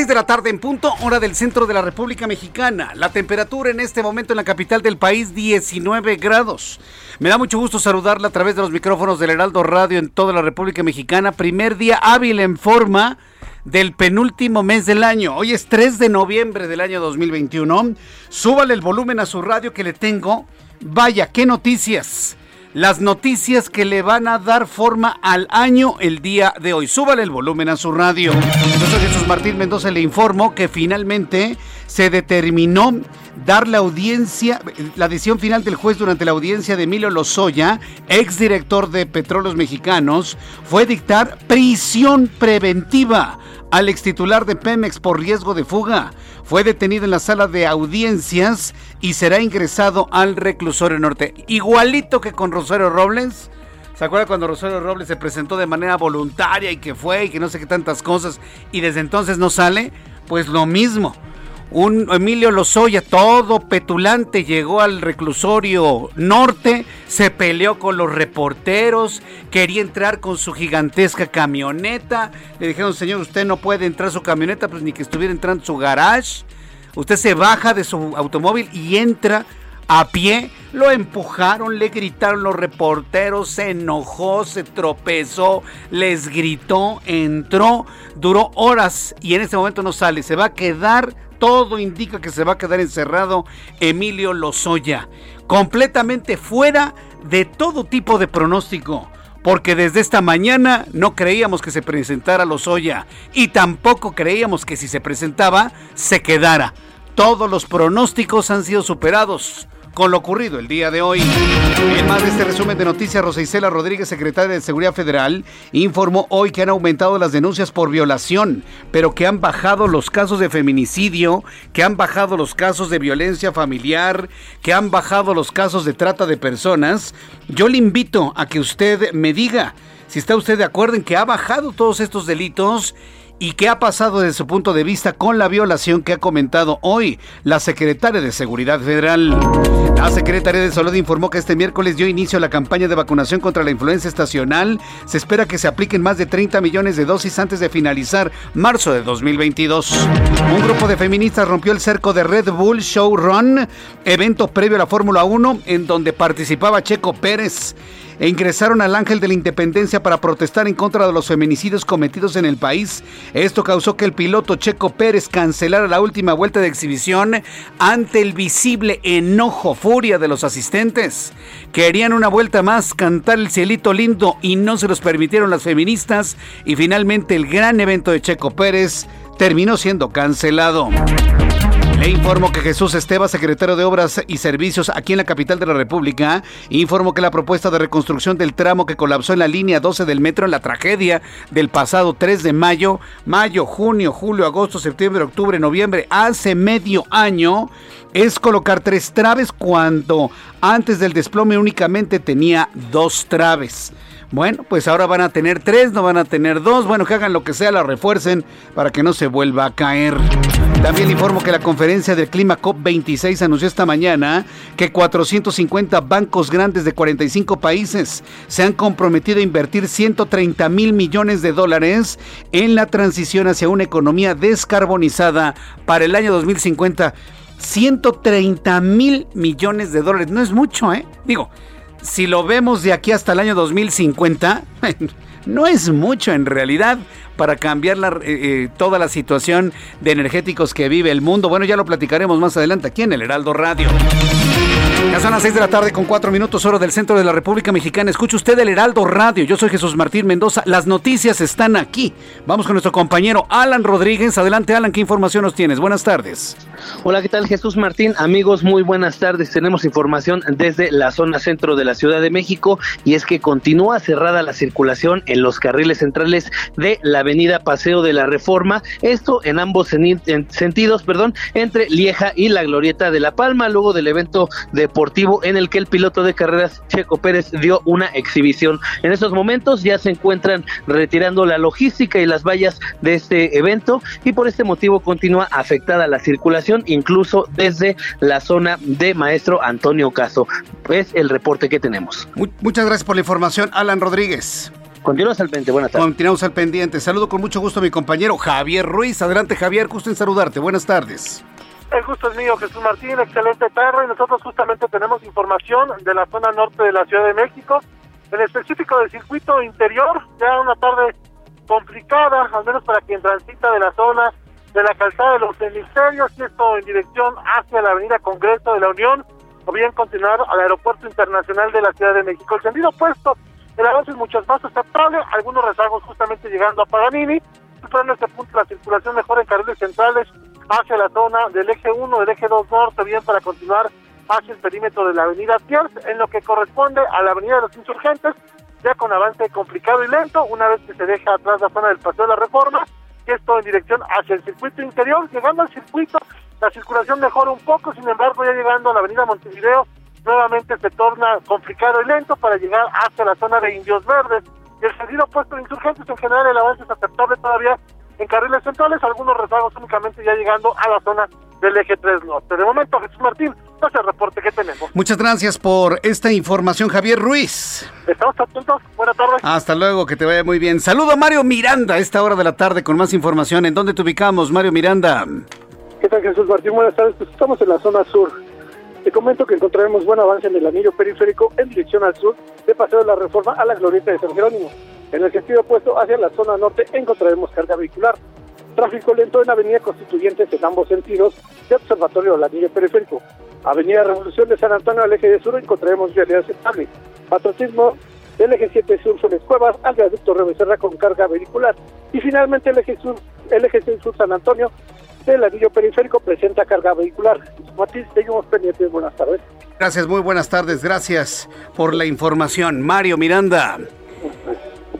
6 de la tarde en punto, hora del centro de la República Mexicana. La temperatura en este momento en la capital del país, 19 grados. Me da mucho gusto saludarla a través de los micrófonos del Heraldo Radio en toda la República Mexicana. Primer día hábil en forma del penúltimo mes del año. Hoy es 3 de noviembre del año 2021. Súbale el volumen a su radio que le tengo. Vaya, qué noticias las noticias que le van a dar forma al año el día de hoy. Súbale el volumen a su radio. Yo soy Jesús Martín Mendoza, le informo que finalmente se determinó dar la audiencia, la decisión final del juez durante la audiencia de Emilio Lozoya, exdirector de Petróleos Mexicanos, fue dictar prisión preventiva al extitular de Pemex por riesgo de fuga. Fue detenido en la sala de audiencias y será ingresado al reclusorio norte. Igualito que con Rosario Robles. ¿Se acuerda cuando Rosario Robles se presentó de manera voluntaria y que fue y que no sé qué tantas cosas y desde entonces no sale? Pues lo mismo un Emilio Lozoya todo petulante llegó al reclusorio norte, se peleó con los reporteros, quería entrar con su gigantesca camioneta. Le dijeron, señor, usted no puede entrar su camioneta, pues ni que estuviera entrando su garage. Usted se baja de su automóvil y entra a pie. Lo empujaron, le gritaron los reporteros, se enojó, se tropezó, les gritó, entró, duró horas y en este momento no sale. Se va a quedar todo indica que se va a quedar encerrado Emilio Lozoya, completamente fuera de todo tipo de pronóstico. Porque desde esta mañana no creíamos que se presentara Lozoya y tampoco creíamos que si se presentaba se quedara. Todos los pronósticos han sido superados con lo ocurrido el día de hoy. En más de este resumen de noticias, Rosa Isela Rodríguez, secretaria de Seguridad Federal, informó hoy que han aumentado las denuncias por violación, pero que han bajado los casos de feminicidio, que han bajado los casos de violencia familiar, que han bajado los casos de trata de personas. Yo le invito a que usted me diga si está usted de acuerdo en que ha bajado todos estos delitos ¿Y qué ha pasado desde su punto de vista con la violación que ha comentado hoy la secretaria de Seguridad Federal? La secretaria de Salud informó que este miércoles dio inicio a la campaña de vacunación contra la influenza estacional. Se espera que se apliquen más de 30 millones de dosis antes de finalizar marzo de 2022. Un grupo de feministas rompió el cerco de Red Bull Show Run, evento previo a la Fórmula 1 en donde participaba Checo Pérez e ingresaron al Ángel de la Independencia para protestar en contra de los feminicidios cometidos en el país. Esto causó que el piloto Checo Pérez cancelara la última vuelta de exhibición ante el visible enojo, furia de los asistentes. Querían una vuelta más, cantar el cielito lindo y no se los permitieron las feministas y finalmente el gran evento de Checo Pérez terminó siendo cancelado. Le informo que Jesús Esteba, secretario de Obras y Servicios aquí en la capital de la República, informó que la propuesta de reconstrucción del tramo que colapsó en la línea 12 del metro en la tragedia del pasado 3 de mayo, mayo, junio, julio, agosto, septiembre, octubre, noviembre, hace medio año, es colocar tres traves cuando antes del desplome únicamente tenía dos traves. Bueno, pues ahora van a tener tres, no van a tener dos. Bueno, que hagan lo que sea, la refuercen para que no se vuelva a caer. También informo que la conferencia del clima COP26 anunció esta mañana que 450 bancos grandes de 45 países se han comprometido a invertir 130 mil millones de dólares en la transición hacia una economía descarbonizada para el año 2050. 130 mil millones de dólares. No es mucho, ¿eh? Digo, si lo vemos de aquí hasta el año 2050, no es mucho en realidad para cambiar eh, eh, toda la situación de energéticos que vive el mundo. Bueno, ya lo platicaremos más adelante aquí en el Heraldo Radio. Ya son las 6 de la tarde con 4 minutos hora del centro de la República Mexicana. Escucha usted el Heraldo Radio. Yo soy Jesús Martín Mendoza. Las noticias están aquí. Vamos con nuestro compañero Alan Rodríguez. Adelante, Alan, ¿qué información nos tienes? Buenas tardes. Hola, ¿qué tal Jesús Martín? Amigos, muy buenas tardes. Tenemos información desde la zona centro de la Ciudad de México y es que continúa cerrada la circulación en los carriles centrales de la avenida Paseo de la Reforma. Esto en ambos sentidos, perdón, entre Lieja y la Glorieta de La Palma, luego del evento deportivo en el que el piloto de carreras Checo Pérez dio una exhibición. En estos momentos ya se encuentran retirando la logística y las vallas de este evento y por este motivo continúa afectada la circulación incluso desde la zona de Maestro Antonio Caso. Es el reporte que tenemos. Muchas gracias por la información, Alan Rodríguez. Continuamos al pendiente, buenas tardes. Continuamos al pendiente. Saludo con mucho gusto a mi compañero Javier Ruiz. Adelante, Javier, gusto en saludarte. Buenas tardes. El gusto es mío, Jesús Martín. Excelente tarde. Nosotros justamente tenemos información de la zona norte de la Ciudad de México, en específico del circuito interior. Ya una tarde complicada, al menos para quien transita de la zona de la calzada de los ministerios, y esto en dirección hacia la avenida Congreso de la Unión, o bien continuar al aeropuerto internacional de la Ciudad de México. El sentido opuesto, el avance es mucho más aceptable, algunos rezagos justamente llegando a Paganini, pero en este punto la circulación mejora en carriles centrales hacia la zona del eje 1, del eje 2 norte, bien para continuar hacia el perímetro de la avenida Pierce, en lo que corresponde a la avenida de los insurgentes, ya con avance complicado y lento, una vez que se deja atrás la zona del Paseo de la Reforma, esto en dirección hacia el circuito interior. Llegando al circuito, la circulación mejora un poco, sin embargo, ya llegando a la avenida Montevideo, nuevamente se torna complicado y lento para llegar hacia la zona de Indios Verdes. El sentido opuesto de insurgentes, en general, el avance es aceptable todavía en carriles centrales, algunos rezagos únicamente ya llegando a la zona del eje 3 norte. De momento, Jesús Martín, no es el reporte que tenemos. Muchas gracias por esta información, Javier Ruiz. Estamos atentos. Buenas tardes. Hasta luego, que te vaya muy bien. Saludo a Mario Miranda a esta hora de la tarde con más información. ¿En dónde te ubicamos, Mario Miranda? ¿Qué tal, Jesús Martín? Buenas tardes. Pues estamos en la zona sur. Te comento que encontraremos buen avance en el anillo periférico en dirección al sur de Paseo de la Reforma a la Glorieta de San Jerónimo. En el sentido opuesto hacia la zona norte encontraremos carga vehicular. Tráfico lento en Avenida Constituyentes en ambos sentidos de Observatorio del Anillo Periférico. Avenida Revolución de San Antonio al eje de sur encontraremos vialidad aceptable. Patriotismo del eje 7 sur sobre Cuevas al viaducto Rebecerra con carga vehicular. Y finalmente el eje sur, el eje 6 sur San Antonio del anillo periférico presenta carga vehicular. Martín, seguimos pendientes. Buenas tardes. Gracias, muy buenas tardes. Gracias por la información. Mario Miranda.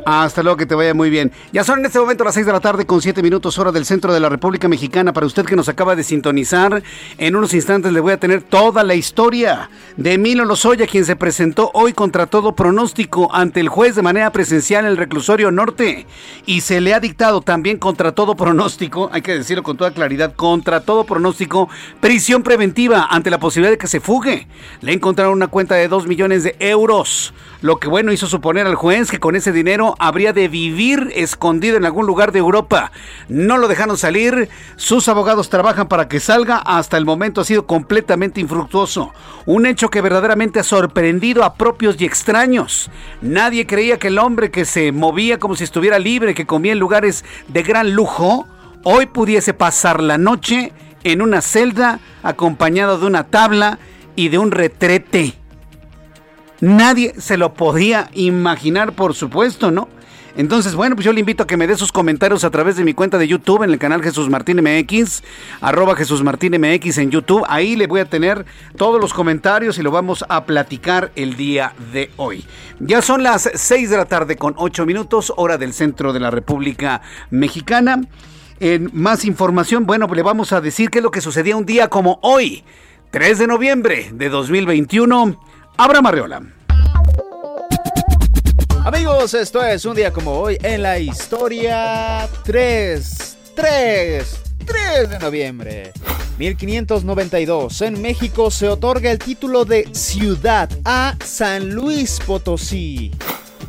Hasta luego, que te vaya muy bien. Ya son en este momento las 6 de la tarde con 7 minutos hora del centro de la República Mexicana. Para usted que nos acaba de sintonizar, en unos instantes le voy a tener toda la historia de Emilio Lozoya, quien se presentó hoy contra todo pronóstico ante el juez de manera presencial en el reclusorio norte. Y se le ha dictado también contra todo pronóstico, hay que decirlo con toda claridad, contra todo pronóstico, prisión preventiva ante la posibilidad de que se fugue. Le encontraron una cuenta de 2 millones de euros, lo que bueno hizo suponer al juez que con ese dinero habría de vivir escondido en algún lugar de Europa. No lo dejaron salir, sus abogados trabajan para que salga, hasta el momento ha sido completamente infructuoso. Un hecho que verdaderamente ha sorprendido a propios y extraños. Nadie creía que el hombre que se movía como si estuviera libre, que comía en lugares de gran lujo, hoy pudiese pasar la noche en una celda acompañado de una tabla y de un retrete. Nadie se lo podía imaginar, por supuesto, ¿no? Entonces, bueno, pues yo le invito a que me dé sus comentarios a través de mi cuenta de YouTube en el canal Jesús Martín MX, arroba Jesús Martín MX en YouTube. Ahí le voy a tener todos los comentarios y lo vamos a platicar el día de hoy. Ya son las 6 de la tarde con 8 minutos, hora del centro de la República Mexicana. En más información, bueno, le vamos a decir qué es lo que sucedía un día como hoy, 3 de noviembre de 2021 Abraham Arreola. Amigos, esto es un día como hoy en la historia 3. 3. 3 de noviembre. 1592. En México se otorga el título de ciudad a San Luis Potosí.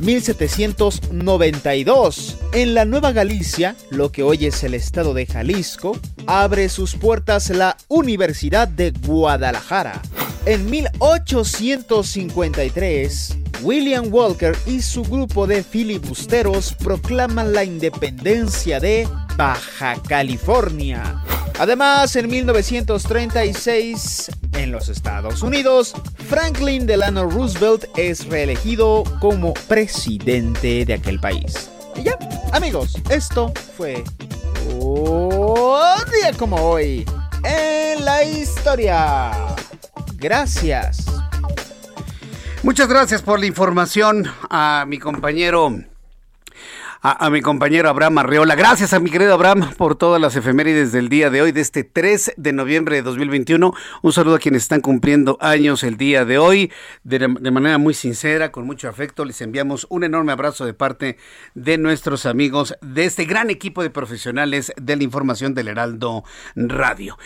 1792. En la Nueva Galicia, lo que hoy es el estado de Jalisco, abre sus puertas la Universidad de Guadalajara. En 1853, William Walker y su grupo de filibusteros proclaman la independencia de Baja California. Además, en 1936, en los Estados Unidos, Franklin Delano Roosevelt es reelegido como presidente de aquel país. Y ya, amigos, esto fue un día como hoy en la historia. Gracias. Muchas gracias por la información a mi compañero a, mi compañero Abraham Arreola. Gracias a mi querido Abraham por todas las efemérides del día de hoy, de este 3 de noviembre de 2021. Un saludo a quienes están cumpliendo años el día de hoy. De, manera muy sincera, con mucho afecto, les enviamos un enorme abrazo de parte de nuestros amigos de este gran equipo de profesionales de la información del Heraldo Radio.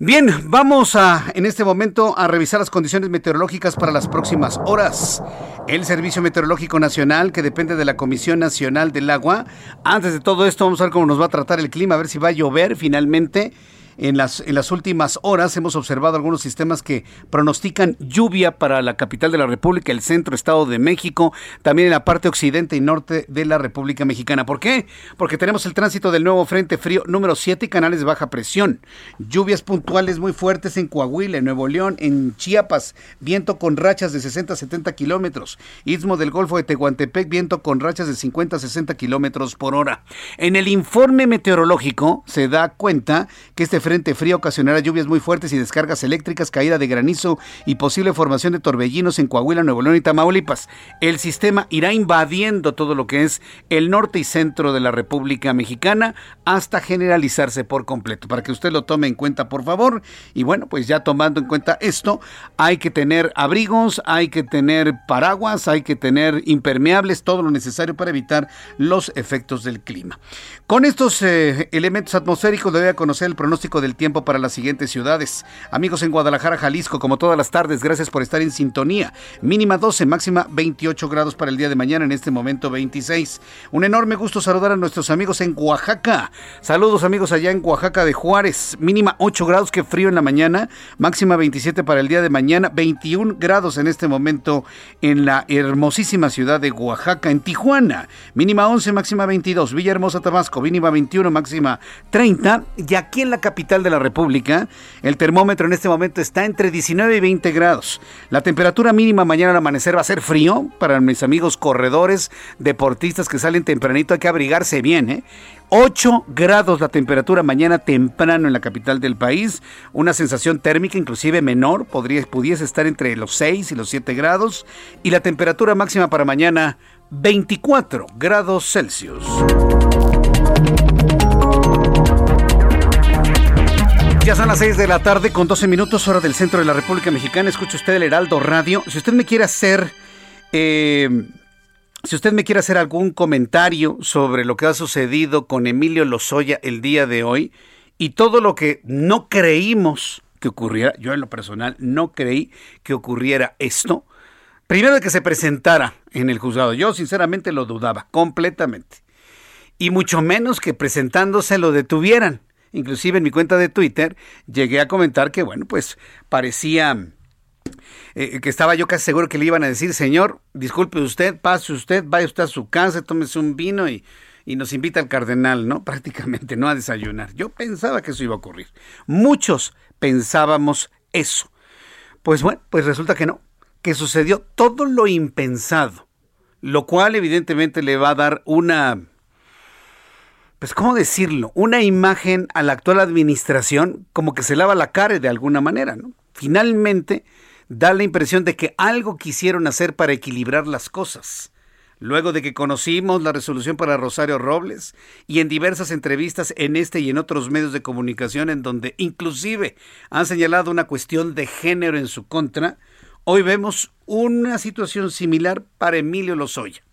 Bien, vamos a en este momento a revisar las condiciones meteorológicas para las próximas horas. El Servicio Meteorológico Nacional, que depende de la Comisión Nacional del Agua. Antes de todo esto, vamos a ver cómo nos va a tratar el clima, a ver si va a llover finalmente. En las, en las últimas horas hemos observado algunos sistemas que pronostican lluvia para la capital de la República, el centro, Estado de México, también en la parte occidente y norte de la República Mexicana. ¿Por qué? Porque tenemos el tránsito del nuevo Frente Frío número 7 y canales de baja presión. Lluvias puntuales muy fuertes en Coahuila, en Nuevo León, en Chiapas, viento con rachas de 60 a 70 kilómetros. Istmo del Golfo de Tehuantepec, viento con rachas de 50 a 60 kilómetros por hora. En el informe meteorológico se da cuenta que este frente frío ocasionará lluvias muy fuertes y descargas eléctricas, caída de granizo y posible formación de torbellinos en Coahuila, Nuevo León y Tamaulipas. El sistema irá invadiendo todo lo que es el norte y centro de la República Mexicana hasta generalizarse por completo. Para que usted lo tome en cuenta, por favor. Y bueno, pues ya tomando en cuenta esto, hay que tener abrigos, hay que tener paraguas, hay que tener impermeables, todo lo necesario para evitar los efectos del clima. Con estos eh, elementos atmosféricos debe conocer el pronóstico del tiempo para las siguientes ciudades. Amigos en Guadalajara, Jalisco, como todas las tardes, gracias por estar en sintonía. Mínima 12, máxima 28 grados para el día de mañana, en este momento 26. Un enorme gusto saludar a nuestros amigos en Oaxaca. Saludos amigos allá en Oaxaca de Juárez. Mínima 8 grados, que frío en la mañana. Máxima 27 para el día de mañana. 21 grados en este momento en la hermosísima ciudad de Oaxaca, en Tijuana. Mínima 11, máxima 22. Villahermosa, Tabasco. Mínima 21, máxima 30. Y aquí en la capital de la República, el termómetro en este momento está entre 19 y 20 grados. La temperatura mínima mañana al amanecer va a ser frío para mis amigos corredores, deportistas que salen tempranito, hay que abrigarse bien, ¿eh? 8 grados la temperatura mañana temprano en la capital del país, una sensación térmica inclusive menor, podría, pudiese estar entre los 6 y los 7 grados, y la temperatura máxima para mañana 24 grados Celsius. Ya son las 6 de la tarde con 12 minutos hora del centro de la República Mexicana. Escucha usted el Heraldo Radio. Si usted me quiere hacer... Eh, si usted me quiere hacer algún comentario sobre lo que ha sucedido con Emilio Lozoya el día de hoy y todo lo que no creímos que ocurriera, yo en lo personal no creí que ocurriera esto, primero de que se presentara en el juzgado, yo sinceramente lo dudaba completamente, y mucho menos que presentándose lo detuvieran. Inclusive en mi cuenta de Twitter llegué a comentar que, bueno, pues parecía eh, que estaba yo casi seguro que le iban a decir, señor, disculpe usted, pase usted, vaya usted a su casa, tómese un vino y, y nos invita al cardenal, ¿no? Prácticamente, no a desayunar. Yo pensaba que eso iba a ocurrir. Muchos pensábamos eso. Pues bueno, pues resulta que no, que sucedió todo lo impensado, lo cual evidentemente le va a dar una pues, ¿cómo decirlo? Una imagen a la actual administración como que se lava la cara de alguna manera, ¿no? Finalmente, da la impresión de que algo quisieron hacer para equilibrar las cosas. Luego de que conocimos la resolución para Rosario Robles y en diversas entrevistas en este y en otros medios de comunicación en donde inclusive han señalado una cuestión de género en su contra, hoy vemos una situación similar para Emilio Lozoya.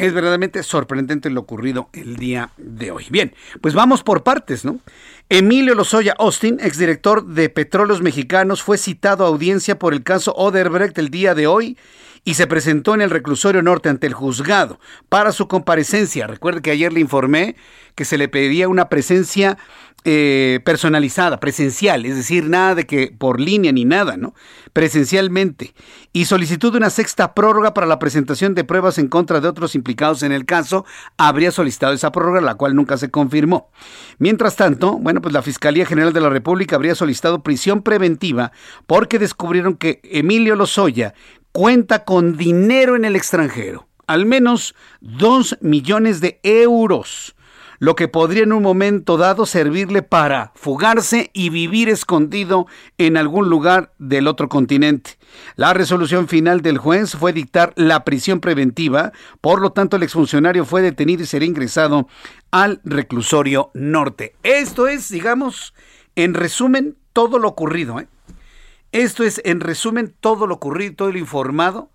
Es verdaderamente sorprendente lo ocurrido el día de hoy. Bien, pues vamos por partes, ¿no? Emilio Lozoya Austin, exdirector de Petróleos Mexicanos, fue citado a audiencia por el caso Oderbrecht el día de hoy y se presentó en el reclusorio norte ante el juzgado para su comparecencia. Recuerde que ayer le informé que se le pedía una presencia eh, personalizada, presencial, es decir, nada de que por línea ni nada, ¿no? Presencialmente. Y solicitud de una sexta prórroga para la presentación de pruebas en contra de otros implicados en el caso. Habría solicitado esa prórroga, la cual nunca se confirmó. Mientras tanto, bueno, pues la Fiscalía General de la República habría solicitado prisión preventiva porque descubrieron que Emilio Lozoya cuenta con dinero en el extranjero, al menos dos millones de euros lo que podría en un momento dado servirle para fugarse y vivir escondido en algún lugar del otro continente. La resolución final del juez fue dictar la prisión preventiva, por lo tanto el exfuncionario fue detenido y será ingresado al reclusorio norte. Esto es, digamos, en resumen, todo lo ocurrido. ¿eh? Esto es, en resumen, todo lo ocurrido, todo lo informado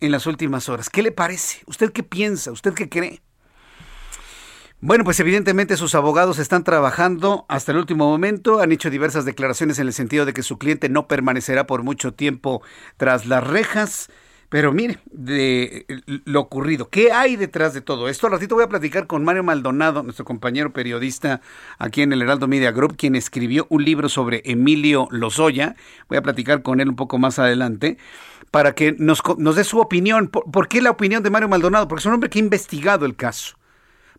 en las últimas horas. ¿Qué le parece? ¿Usted qué piensa? ¿Usted qué cree? Bueno, pues evidentemente sus abogados están trabajando hasta el último momento, han hecho diversas declaraciones en el sentido de que su cliente no permanecerá por mucho tiempo tras las rejas. Pero mire, de lo ocurrido, ¿qué hay detrás de todo esto? Al ratito voy a platicar con Mario Maldonado, nuestro compañero periodista aquí en el Heraldo Media Group, quien escribió un libro sobre Emilio Lozoya. Voy a platicar con él un poco más adelante para que nos, nos dé su opinión. ¿Por, qué la opinión de Mario Maldonado? Porque es un hombre que ha investigado el caso.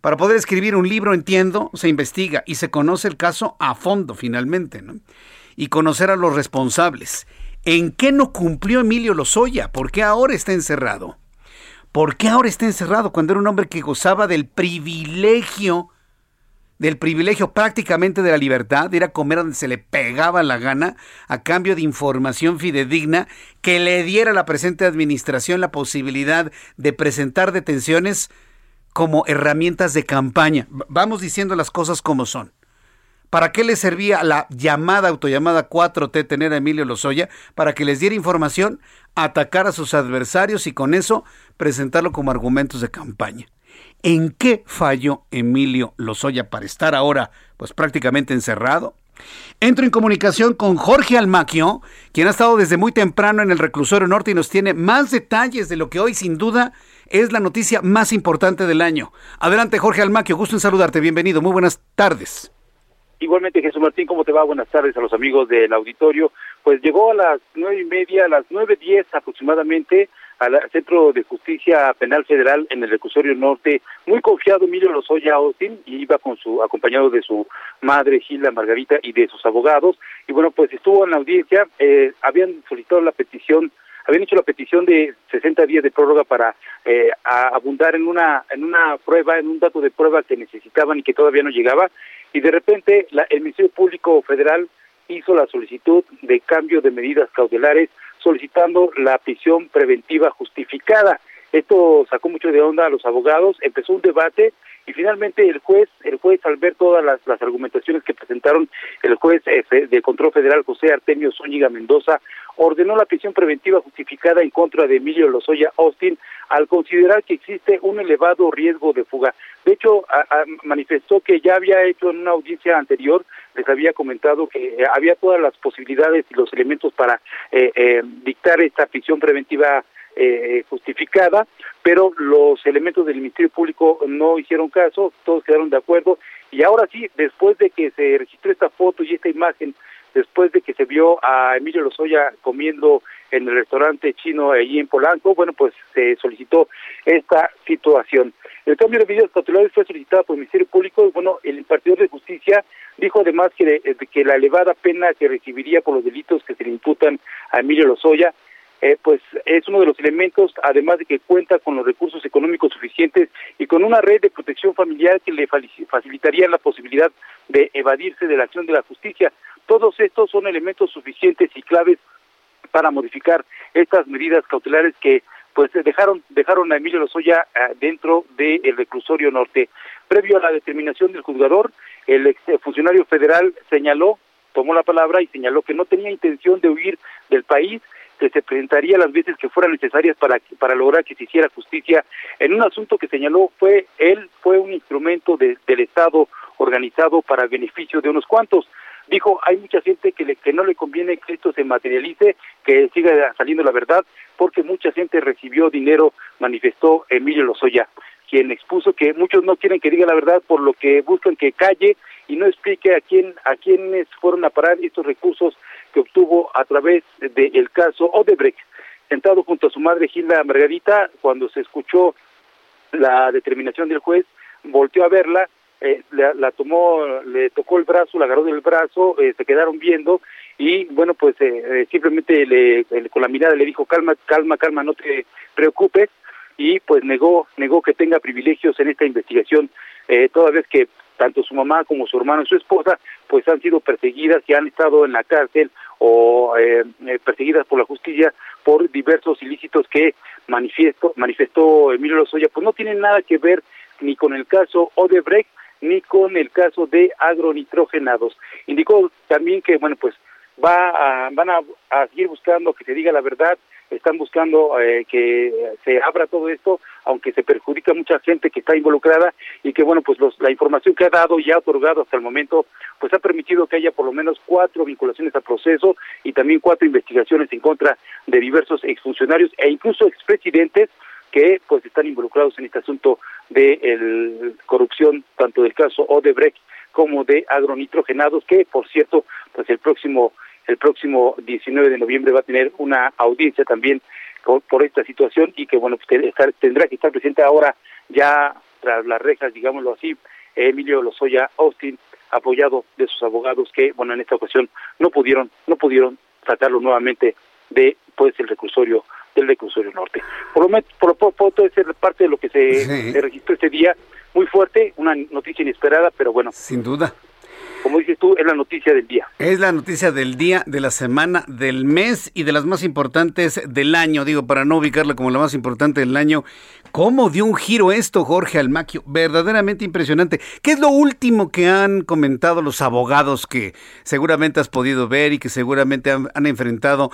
Para poder escribir un libro, entiendo, se investiga y se conoce el caso a fondo finalmente, ¿no? Y conocer a los responsables. ¿En qué no cumplió Emilio Lozoya? ¿Por qué ahora está encerrado? ¿Por qué ahora está encerrado cuando era un hombre que gozaba del privilegio, del privilegio prácticamente de la libertad, de ir a comer donde se le pegaba la gana, a cambio de información fidedigna que le diera a la presente administración la posibilidad de presentar detenciones como herramientas de campaña. Vamos diciendo las cosas como son. ¿Para qué le servía la llamada, autollamada 4T tener a Emilio Lozoya? Para que les diera información, atacar a sus adversarios y con eso presentarlo como argumentos de campaña. ¿En qué falló Emilio Lozoya para estar ahora pues prácticamente encerrado? Entro en comunicación con Jorge Almaquio, quien ha estado desde muy temprano en el reclusorio norte y nos tiene más detalles de lo que hoy sin duda es la noticia más importante del año. Adelante, Jorge Almaquio, gusto en saludarte, bienvenido, muy buenas tardes. Igualmente, Jesús Martín, ¿cómo te va? Buenas tardes a los amigos del auditorio. Pues llegó a las nueve y media, a las nueve diez aproximadamente, al Centro de Justicia Penal Federal en el reclusorio norte, muy confiado Emilio Lozoya Austin, y iba con su, acompañado de su madre Gilda Margarita y de sus abogados, y bueno, pues estuvo en la audiencia, eh, habían solicitado la petición habían hecho la petición de 60 días de prórroga para eh, abundar en una en una prueba, en un dato de prueba que necesitaban y que todavía no llegaba, y de repente la, el Ministerio Público Federal hizo la solicitud de cambio de medidas cautelares solicitando la prisión preventiva justificada. Esto sacó mucho de onda a los abogados, empezó un debate y finalmente el juez, el juez al ver todas las, las argumentaciones que presentaron el juez eh, de control federal José Artemio Zúñiga Mendoza, ordenó la prisión preventiva justificada en contra de Emilio Lozoya Austin al considerar que existe un elevado riesgo de fuga. De hecho, manifestó que ya había hecho en una audiencia anterior, les había comentado que eh, había todas las posibilidades y los elementos para eh, eh, dictar esta prisión preventiva justificada, pero los elementos del Ministerio Público no hicieron caso, todos quedaron de acuerdo y ahora sí, después de que se registró esta foto y esta imagen después de que se vio a Emilio Lozoya comiendo en el restaurante chino allí en Polanco, bueno, pues se solicitó esta situación. El cambio de medidas cautelares fue solicitado por el Ministerio Público. Bueno, el impartidor de justicia dijo además que, que la elevada pena que recibiría por los delitos que se le imputan a Emilio Lozoya eh, pues es uno de los elementos, además de que cuenta con los recursos económicos suficientes y con una red de protección familiar que le facilitaría la posibilidad de evadirse de la acción de la justicia. Todos estos son elementos suficientes y claves para modificar estas medidas cautelares que pues dejaron dejaron a Emilio Lozoya eh, dentro del reclusorio norte. Previo a la determinación del juzgador, el ex funcionario federal señaló, tomó la palabra y señaló que no tenía intención de huir del país que se presentaría las veces que fueran necesarias para, para lograr que se hiciera justicia en un asunto que señaló fue él fue un instrumento del Estado organizado para beneficio de unos cuantos. Dijo, hay mucha gente que, le, que no le conviene que esto se materialice, que siga saliendo la verdad, porque mucha gente recibió dinero, manifestó Emilio Lozoya, quien expuso que muchos no quieren que diga la verdad, por lo que buscan que calle y no explique a quién a quiénes fueron a parar estos recursos que obtuvo a través del caso Odebrecht. Sentado junto a su madre Gilda Margarita, cuando se escuchó la determinación del juez, volteó a verla eh, la, tomó, le tocó el brazo, la agarró del brazo, eh, se quedaron viendo y bueno, pues eh, simplemente le, con la mirada le dijo calma, calma, calma, no te preocupes y pues negó, negó que tenga privilegios en esta investigación, toda vez que tanto su mamá como su hermano y su esposa pues han sido perseguidas y han estado en la cárcel o perseguidas por la justicia por diversos ilícitos que manifiesto, manifestó Emilio Lozoya, pues no tienen nada que ver ni con el caso Odebrecht ni con el caso de agronitrogenados. Indicó también que, bueno, pues va a, van a, seguir buscando que se diga la verdad, están buscando eh, que se abra todo esto, aunque se perjudica a mucha gente que está involucrada y que, bueno, pues los, la información que ha dado y ha otorgado hasta el momento, pues ha permitido que haya por lo menos cuatro vinculaciones al proceso y también cuatro investigaciones en contra de diversos exfuncionarios e incluso expresidentes que pues están involucrados en este asunto de corrupción tanto del caso Odebrecht como de agronitrogenados que por cierto pues el próximo el próximo 19 de noviembre va a tener una audiencia también por, esta situación y que bueno pues tendrá que estar presente ahora ya tras las rejas digámoslo así Emilio Lozoya Austin apoyado de sus abogados que bueno en esta ocasión no pudieron no pudieron tratarlo nuevamente de pues el recursorio del reclusorio norte. Por lo por, por, por todo ser parte de lo que se, registró este día, muy fuerte, una noticia inesperada, pero bueno. Sin duda como dices tú, es la noticia del día. Es la noticia del día, de la semana, del mes y de las más importantes del año. Digo, para no ubicarla como la más importante del año. ¿Cómo dio un giro esto, Jorge Almaquio? Verdaderamente impresionante. ¿Qué es lo último que han comentado los abogados que seguramente has podido ver y que seguramente han, enfrentado?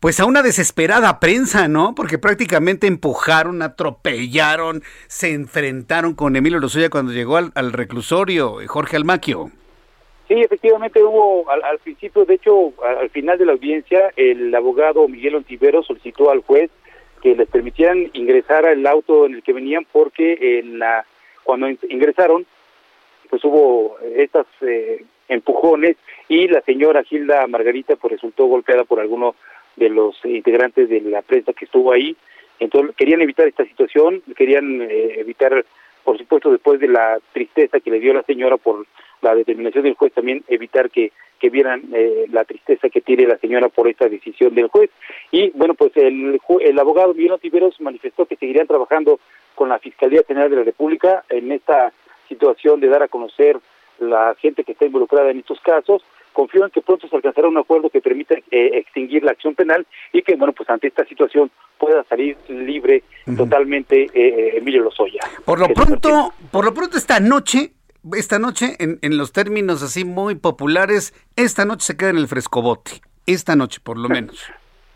Pues a una desesperada prensa, ¿no? Porque prácticamente empujaron, atropellaron, se enfrentaron con Emilio Lozoya cuando llegó al, al reclusorio, Jorge Almaquio. Sí, efectivamente hubo al, principio, de hecho, al, final de la audiencia, el abogado Miguel Ontivero solicitó al juez que les permitieran ingresar al auto en el que venían porque en la cuando ingresaron, pues hubo estas eh, empujones y la señora Gilda Margarita pues resultó golpeada por alguno de los integrantes de la prensa que estuvo ahí. Entonces querían evitar esta situación, querían eh, evitar, por supuesto, después de la tristeza que le dio la señora por la determinación del juez también evitar que, que vieran eh, la tristeza que tiene la señora por esta decisión del juez. Y bueno, pues el, el abogado Miguel Tiberos manifestó que seguirían trabajando con la Fiscalía General de la República en esta situación de dar a conocer la gente que está involucrada en estos casos. Confío en que pronto se alcanzará un acuerdo que permita eh, extinguir la acción penal y que, bueno, pues ante esta situación pueda salir libre totalmente eh, Emilio Lozoya. Por lo pronto, por lo pronto esta noche esta noche, en, en, los términos así muy populares, esta noche se queda en el frescobote. Esta noche, por lo menos.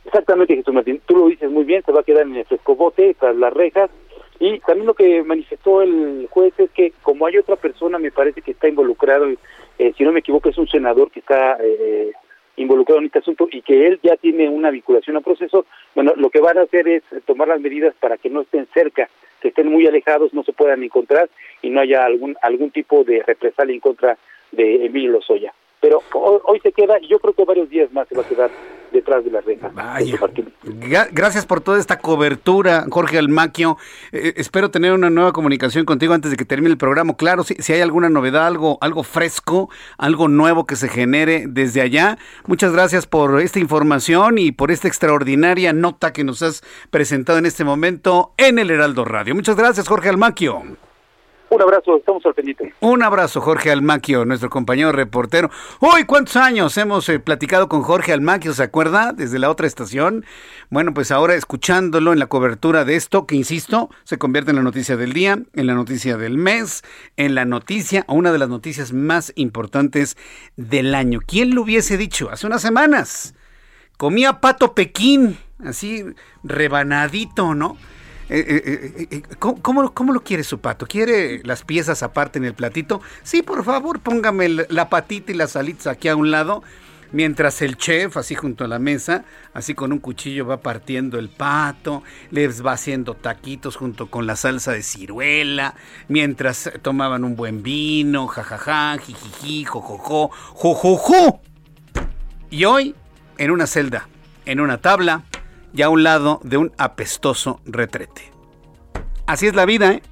Exactamente, Jesús Martín. Tú lo dices muy bien, se va a quedar en el frescobote, tras las rejas. Y también lo que manifestó el juez es que, como hay otra persona, me parece que está involucrado, eh, si no me equivoco, es un senador que está eh, involucrado en este asunto y que él ya tiene una vinculación al proceso, bueno, lo que van a hacer es tomar las medidas para que no estén cerca que estén muy alejados no se puedan encontrar y no haya algún algún tipo de represalia en contra de Emilio Lozoya. Pero hoy, se queda yo creo que varios días más se va a quedar detrás de la reja. Vaya. Gracias por toda esta cobertura, Jorge Almaquio. Eh, espero tener una nueva comunicación contigo antes de que termine el programa. Claro, si, si hay alguna novedad, algo, algo fresco, algo nuevo que se genere desde allá. Muchas gracias por esta información y por esta extraordinaria nota que nos has presentado en este momento en el Heraldo Radio. Muchas gracias, Jorge Almaquio. Un abrazo, estamos al pendiente. Un abrazo, Jorge Almaquio, nuestro compañero reportero. Uy, ¿cuántos años hemos eh, platicado con Jorge Almaquio? ¿Se acuerda? Desde la otra estación. Bueno, pues ahora escuchándolo en la cobertura de esto, que insisto, se convierte en la noticia del día, en la noticia del mes, en la noticia, una de las noticias más importantes del año. ¿Quién lo hubiese dicho hace unas semanas? comía pato pequín, así rebanadito, ¿no? Eh, eh, eh, ¿cómo, ¿cómo, lo quiere su pato? ¿Quiere las piezas aparte en el platito? Sí, por favor, póngame la patita y las alitas aquí a un lado. Mientras el chef, así junto a la mesa, así con un cuchillo va partiendo el pato, les va haciendo taquitos junto con la salsa de ciruela, mientras tomaban un buen vino, jajaja, jijiji, jojojo, jojojo. Y hoy, en una celda, en una tabla, y a un lado de un apestoso retrete. Así es la vida, ¿eh?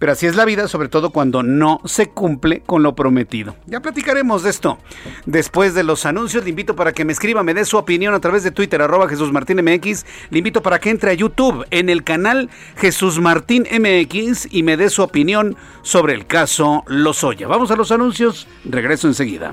Pero así es la vida, sobre todo cuando no se cumple con lo prometido. Ya platicaremos de esto. Después de los anuncios, le invito para que me escriba, me dé su opinión a través de Twitter, arroba Jesús Martín MX. Le invito para que entre a YouTube en el canal Jesús Martín MX y me dé su opinión sobre el caso Lozoya. Vamos a los anuncios, regreso enseguida.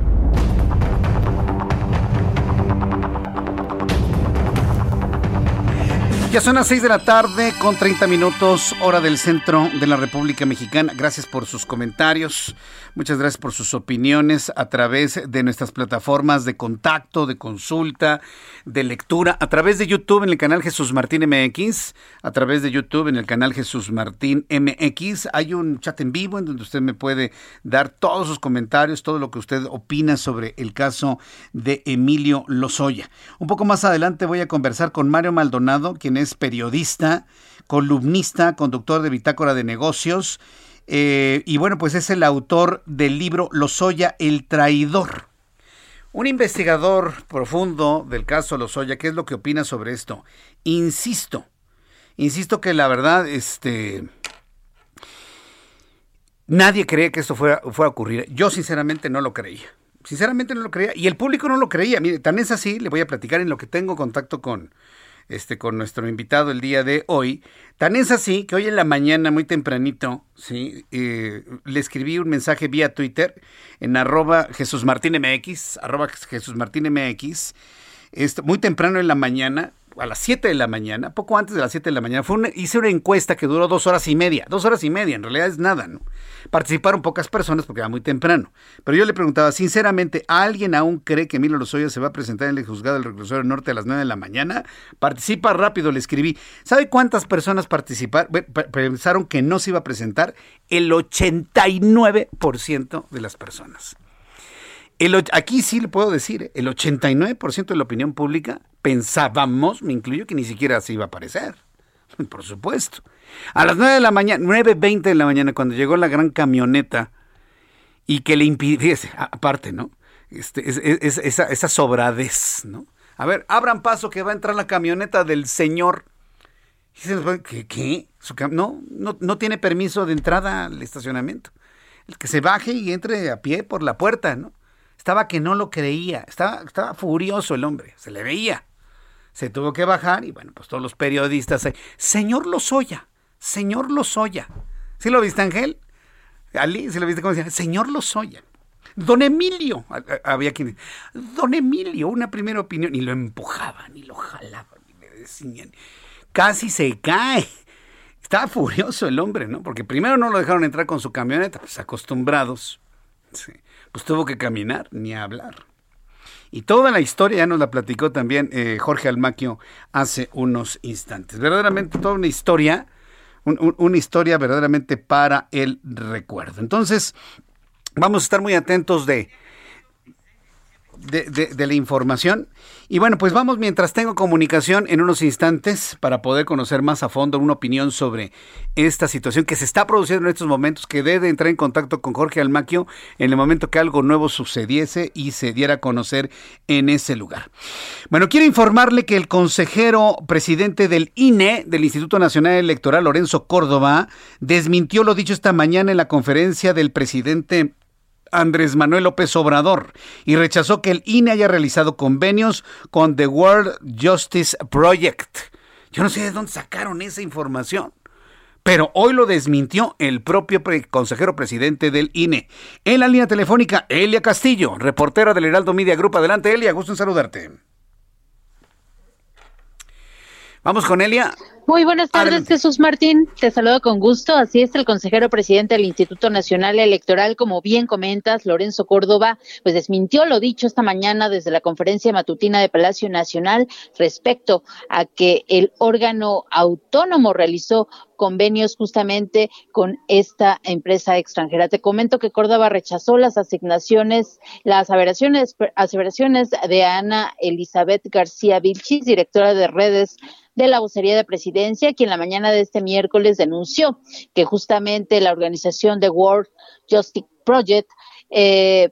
Ya son las 6 de la tarde con 30 minutos, hora del centro de la República Mexicana. Gracias por sus comentarios, muchas gracias por sus opiniones a través de nuestras plataformas de contacto, de consulta, de lectura, a través de YouTube en el canal Jesús Martín MX, a través de YouTube en el canal Jesús Martín MX. Hay un chat en vivo en donde usted me puede dar todos sus comentarios, todo lo que usted opina sobre el caso de Emilio Lozoya. Un poco más adelante voy a conversar con Mario Maldonado, quien es es periodista, columnista, conductor de Bitácora de Negocios. Eh, y bueno, pues es el autor del libro Lozoya, el traidor. Un investigador profundo del caso Lozoya, ¿qué es lo que opina sobre esto? Insisto, insisto que la verdad, este, nadie cree que esto fuera, fuera a ocurrir. Yo sinceramente no lo creía. Sinceramente no lo creía. Y el público no lo creía. Mire, tan es así, le voy a platicar en lo que tengo contacto con, este, con nuestro invitado el día de hoy. Tan es así que hoy en la mañana, muy tempranito, ¿sí? Eh, le escribí un mensaje vía Twitter en arroba Jesús Martín MX, arroba Jesús Martín MX, muy temprano en la mañana, a las 7 de la mañana, poco antes de las 7 de la mañana, fue hice una encuesta que duró dos horas y media, dos horas y media, en realidad es nada, ¿no? Participaron pocas personas porque era muy temprano, pero yo le preguntaba, sinceramente, ¿alguien aún cree que Emilio Lozoya se va a presentar en el juzgado del reclusorio norte a las 9 de la mañana? Participa rápido, le escribí. ¿Sabe cuántas personas participaron, pensaron que no se iba a presentar? El 89% de las personas aquí sí le puedo decir, el 89% de la opinión pública pensábamos, me incluyo, que ni siquiera se iba a aparecer. Por supuesto. A las 9 de la mañana, 9.20 de la mañana, cuando llegó la gran camioneta y que le impidiese, aparte, ¿no? Este, esa, esa sobradez, ¿no? A ver, abran paso que va a entrar la camioneta del señor. ¿Qué? ¿Qué? No, no, no tiene permiso de entrada al estacionamiento. El que se baje y entre a pie por la puerta, ¿no? Estaba que no lo creía, estaba, estaba furioso el hombre, se le veía. Se tuvo que bajar y bueno, pues todos los periodistas, señor Lozoya, señor Lozoya. ¿Sí lo viste, Ángel? Ali, ¿sí lo viste cómo decía? Señor Lozoya. Don Emilio, había quien, Don Emilio, una primera opinión, y lo empujaban y lo jalaban y le decían, casi se cae. Estaba furioso el hombre, ¿no? Porque primero no lo dejaron entrar con su camioneta, pues acostumbrados. Pues tuvo que caminar ni hablar. Y toda la historia ya nos la platicó también eh, Jorge Almaquio hace unos instantes. Verdaderamente toda una historia, una historia verdaderamente para el recuerdo. Entonces, vamos a estar muy atentos de... de, la información. Y bueno, pues vamos mientras tengo comunicación en unos instantes para poder conocer más a fondo una opinión sobre esta situación que se está produciendo en estos momentos, que debe entrar en contacto con Jorge Almaquio en el momento que algo nuevo sucediese y se diera a conocer en ese lugar. Bueno, quiero informarle que el consejero presidente del INE, del Instituto Nacional Electoral, Lorenzo Córdoba, desmintió lo dicho esta mañana en la conferencia del presidente Andrés Manuel López Obrador y rechazó que el INE haya realizado convenios con The World Justice Project. Yo no sé de dónde sacaron esa información. Pero hoy lo desmintió el propio consejero presidente del INE. En la línea telefónica, Elia Castillo, reportera del Heraldo Media Group. Adelante, Elia, gusto en saludarte. Vamos con Elia. Muy buenas tardes, Jesús Martín. Te saludo con gusto. Así es, el consejero presidente del Instituto Nacional Electoral, como bien comentas, Lorenzo Córdoba, pues desmintió lo dicho esta mañana desde la conferencia matutina de Palacio Nacional respecto a que el órgano autónomo realizó convenios justamente con esta empresa extranjera. Te comento que Córdoba rechazó las asignaciones, las aseveraciones, aseveraciones de Ana Elizabeth García Vilchis, directora de redes de la vocería de presidencia, quien la mañana de este miércoles denunció que justamente la organización de World Justice Project eh,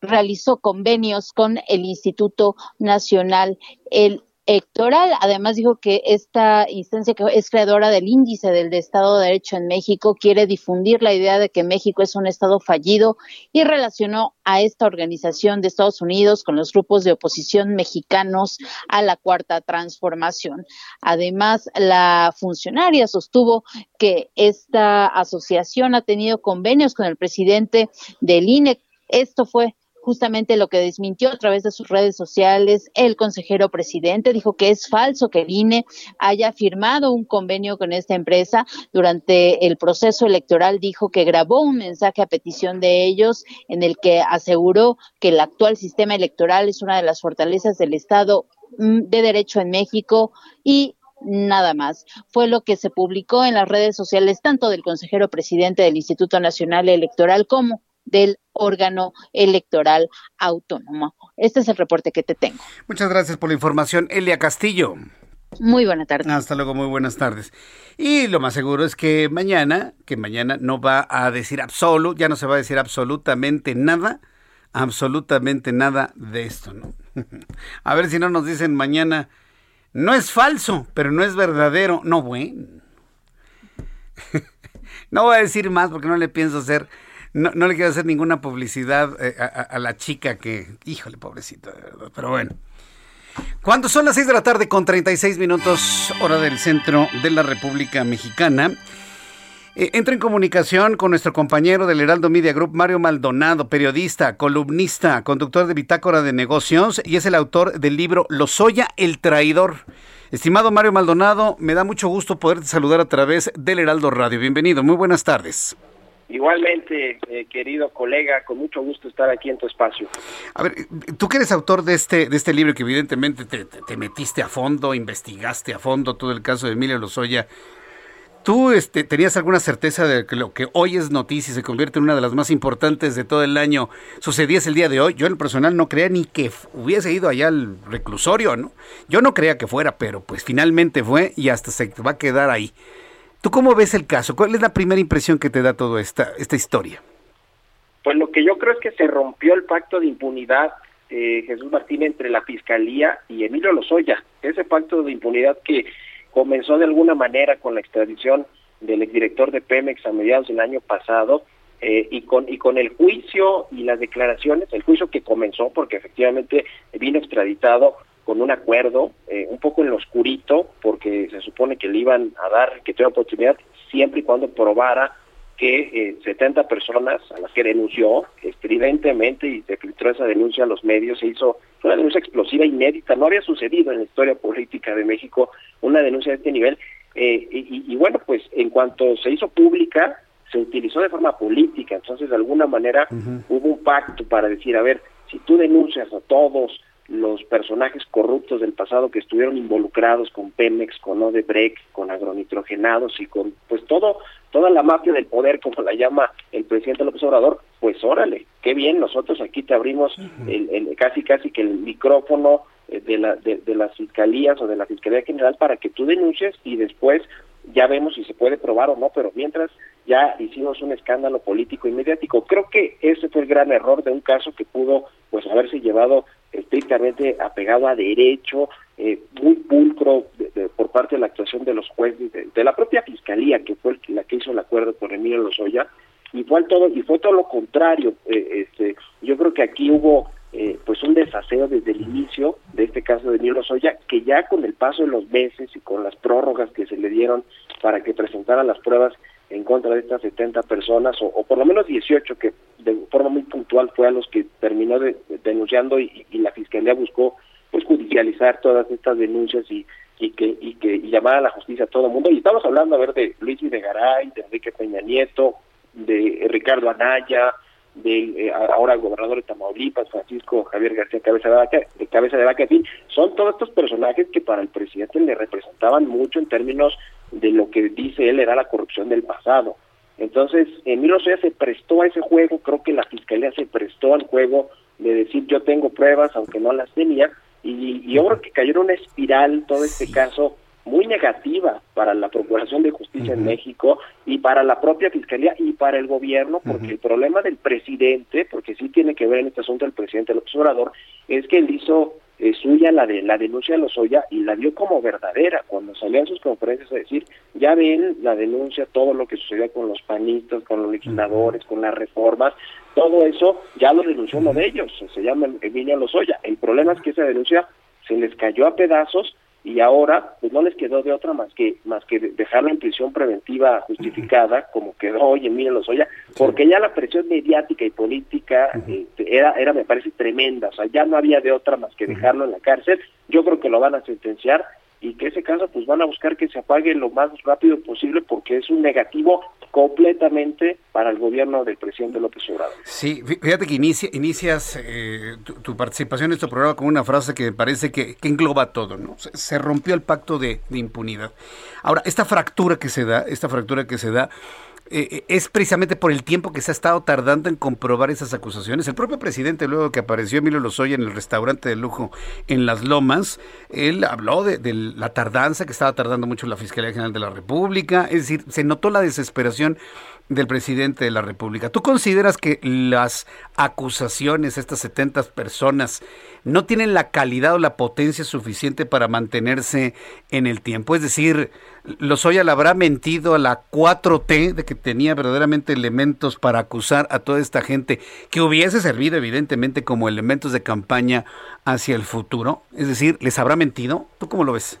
realizó convenios con el Instituto Nacional el electoral. Además dijo que esta instancia que es creadora del índice del Estado de Derecho en México quiere difundir la idea de que México es un Estado fallido y relacionó a esta organización de Estados Unidos con los grupos de oposición mexicanos a la cuarta transformación. Además, la funcionaria sostuvo que esta asociación ha tenido convenios con el presidente del INE. Esto fue justamente lo que desmintió a través de sus redes sociales el consejero presidente. Dijo que es falso que el INE haya firmado un convenio con esta empresa. Durante el proceso electoral dijo que grabó un mensaje a petición de ellos en el que aseguró que el actual sistema electoral es una de las fortalezas del Estado mm, de Derecho en México y nada más. Fue lo que se publicó en las redes sociales tanto del consejero presidente del Instituto Nacional Electoral como del órgano electoral autónomo. Este es el reporte que te tengo. Muchas gracias por la información, Elia Castillo. Muy buenas tardes. Hasta luego, muy buenas tardes. Y lo más seguro es que mañana, que mañana no va a decir absoluto, ya no se va a decir absolutamente nada, absolutamente nada de esto, ¿no? a ver si no nos dicen mañana, no es falso, pero no es verdadero. No, bueno. no voy a decir más porque no le pienso hacer no, no le quiero hacer ninguna publicidad eh, a, la chica que, híjole, pobrecita, de verdad, pero bueno. Cuando son las 6 de la tarde con 36 minutos, hora del centro de la República Mexicana, eh, entra en comunicación con nuestro compañero del Heraldo Media Group, Mario Maldonado, periodista, columnista, conductor de Bitácora de Negocios y es el autor del libro Lozoya, el traidor. Estimado Mario Maldonado, me da mucho gusto poderte saludar a través del Heraldo Radio. Bienvenido, muy buenas tardes. Igualmente, eh, querido colega, con mucho gusto estar aquí en tu espacio. A ver, tú que eres autor de este, de este libro, que evidentemente te, metiste a fondo, investigaste a fondo todo el caso de Emilio Lozoya, ¿tú este, tenías alguna certeza de que lo que hoy es noticia y se convierte en una de las más importantes de todo el año sucediese el día de hoy? Yo en lo personal no creía ni que hubiese ido allá al reclusorio, ¿no? Yo no creía que fuera, pero pues finalmente fue y hasta se va a quedar ahí. ¿Tú cómo ves el caso? ¿Cuál es la primera impresión que te da toda esta, esta historia? Pues lo que yo creo es que se rompió el pacto de impunidad, eh, Jesús Martín, entre la Fiscalía y Emilio Lozoya. Ese pacto de impunidad que comenzó de alguna manera con la extradición del exdirector de Pemex a mediados del año pasado eh, y con y con el juicio y las declaraciones, el juicio que comenzó porque efectivamente vino extraditado con un acuerdo, eh, un poco en lo oscurito, porque se supone que le iban a dar, que tuviera oportunidad, siempre y cuando probara que eh, 70 personas a las que denunció estridentemente y se filtró esa denuncia a los medios, se hizo una denuncia explosiva inédita, no había sucedido en la historia política de México una denuncia de este nivel, eh, y, y, bueno, pues en cuanto se hizo pública, se utilizó de forma política, entonces de alguna manera hubo un pacto para decir, a ver, si tú denuncias a todos los personajes corruptos del pasado que estuvieron involucrados con Pemex, con Odebrecht, con agronitrogenados y con pues todo toda la mafia del poder como la llama el presidente López Obrador, pues órale, qué bien, nosotros aquí te abrimos el, casi casi que el micrófono eh, de, la, de, de las fiscalías o de la Fiscalía General para que tú denuncies y después ya vemos si se puede probar o no, pero mientras ya hicimos un escándalo político y mediático. Creo que ese fue el gran error de un caso que pudo pues haberse llevado estrictamente apegado a derecho, eh, muy pulcro por parte de la actuación de los jueces, de, la propia fiscalía, que fue la que hizo el acuerdo con Emilio Lozoya, y fue todo y fue todo lo contrario. Eh, este, yo creo que aquí hubo eh, pues un desaseo desde el inicio de este caso de Emilio Lozoya, que ya con el paso de los meses y con las prórrogas que se le dieron para que presentara las pruebas en contra de estas 70 personas, o, por lo menos 18, que de forma muy puntual fue a los que terminó denunciando y, la Fiscalía buscó pues judicializar todas estas denuncias y, y que y que llamar a la justicia a todo el mundo. Y estamos hablando, a ver, de Luis Videgaray, de Enrique Peña Nieto, de Ricardo Anaya, de eh, ahora gobernador de Tamaulipas, Francisco Javier García Cabeza de Vaca, de Cabeza de Vaca, en fin, son todos estos personajes que para el presidente le representaban mucho en términos de lo que dice él era la corrupción del pasado. Entonces, Emilio Soya se prestó a ese juego, creo que la fiscalía se prestó al juego de decir yo tengo pruebas aunque no las tenía, y, y yo creo que cayó en una espiral todo este caso muy negativa para la Procuración de Justicia en México y para la propia Fiscalía y para el gobierno, porque el problema del presidente, porque sí tiene que ver en este asunto el presidente López Obrador, es que él hizo eh, suya la de la denuncia de Lozoya y la dio como verdadera. Cuando salió en sus conferencias a decir ya ven la denuncia todo lo que sucedió con los panistas con los legisladores con las reformas todo eso ya lo denunció uno de ellos se llama Emilio Lozoya. El problema es que esa denuncia se les cayó a pedazos y ahora pues no les quedó de otra más que más que dejarlo en prisión preventiva justificada como quedó hoy en Lozoya porque ya la presión mediática y política este, era era me parece tremenda o sea ya no había de otra más que dejarlo en la cárcel yo creo que lo van a sentenciar y que ese caso pues van a buscar que se apague lo más rápido posible porque es un negativo completamente para el gobierno del presidente López Obrador. Sí, fíjate que inicias eh, tu, participación en este programa con una frase que me parece que, engloba todo, ¿no? Se, rompió el pacto de impunidad. Ahora, esta fractura que se da, esta fractura que se da, eh, eh, es precisamente por el tiempo que se ha estado tardando en comprobar esas acusaciones. El propio presidente, luego que apareció Emilio Lozoya en el restaurante de lujo en Las Lomas, él habló de, de, la tardanza que estaba tardando mucho la Fiscalía General de la República, es decir, se notó la desesperación del presidente de la República. ¿Tú consideras que las acusaciones, estas 70 personas, no tienen la calidad o la potencia suficiente para mantenerse en el tiempo? Es decir, Lozoya le habrá mentido a la 4T de que tenía verdaderamente elementos para acusar a toda esta gente que hubiese servido evidentemente como elementos de campaña hacia el futuro. Es decir, ¿les habrá mentido? ¿Tú cómo lo ves?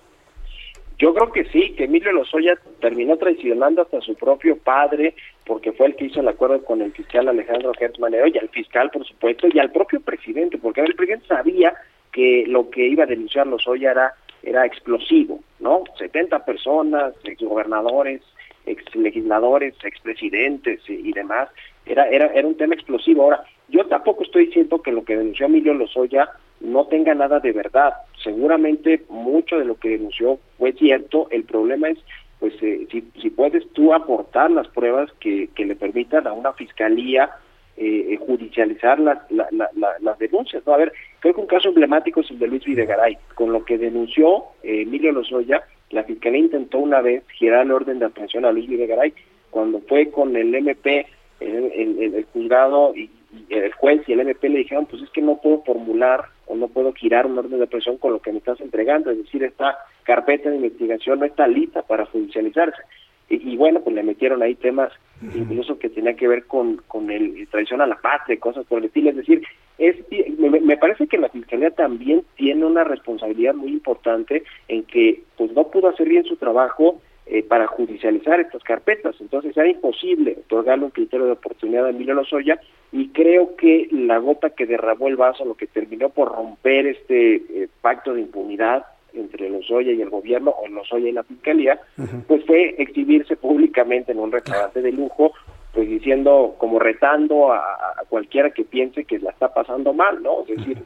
Yo creo que sí, que Emilio Lozoya terminó traicionando hasta su propio padre, porque fue el que hizo el acuerdo con el fiscal Alejandro Gertz Manero y al fiscal, por supuesto, y al propio presidente, porque el presidente sabía que lo que iba a denunciar Lozoya era, era explosivo, ¿no? 70 personas, exgobernadores, exlegisladores, expresidentes y, y demás, era, era, era un tema explosivo. Ahora, yo tampoco estoy diciendo que lo que denunció Emilio Lozoya no tenga nada de verdad. Seguramente mucho de lo que denunció fue cierto. El problema es, pues, eh, si, si puedes tú aportar las pruebas que, que le permitan a una fiscalía eh, eh judicializar las, las denuncias. ¿no? A ver, creo que un caso emblemático es el de Luis Videgaray. Con lo que denunció eh, Emilio Lozoya, la fiscalía intentó una vez girar el orden de aprehensión a Luis Videgaray. Cuando fue con el MP, el, el, el juzgado y el juez y el MP le dijeron, pues es que no puedo formular o no puedo girar un orden de presión con lo que me estás entregando, es decir, esta carpeta de investigación no está lista para judicializarse. Y, bueno, pues le metieron ahí temas incluso que tenía que ver con, con el traición a la patria, cosas por el estilo, es decir, es, me, me, parece que la Fiscalía también tiene una responsabilidad muy importante en que pues no pudo hacer bien su trabajo eh, para judicializar estas carpetas. Entonces era imposible otorgarle un criterio de oportunidad a Emilio Lozoya y creo que la gota que derramó el vaso, lo que terminó por romper este eh, pacto de impunidad entre Lozoya y el gobierno o Lozoya y la fiscalía, pues fue exhibirse públicamente en un restaurante de lujo, pues diciendo, como retando a, a, cualquiera que piense que la está pasando mal, ¿no? Es decir,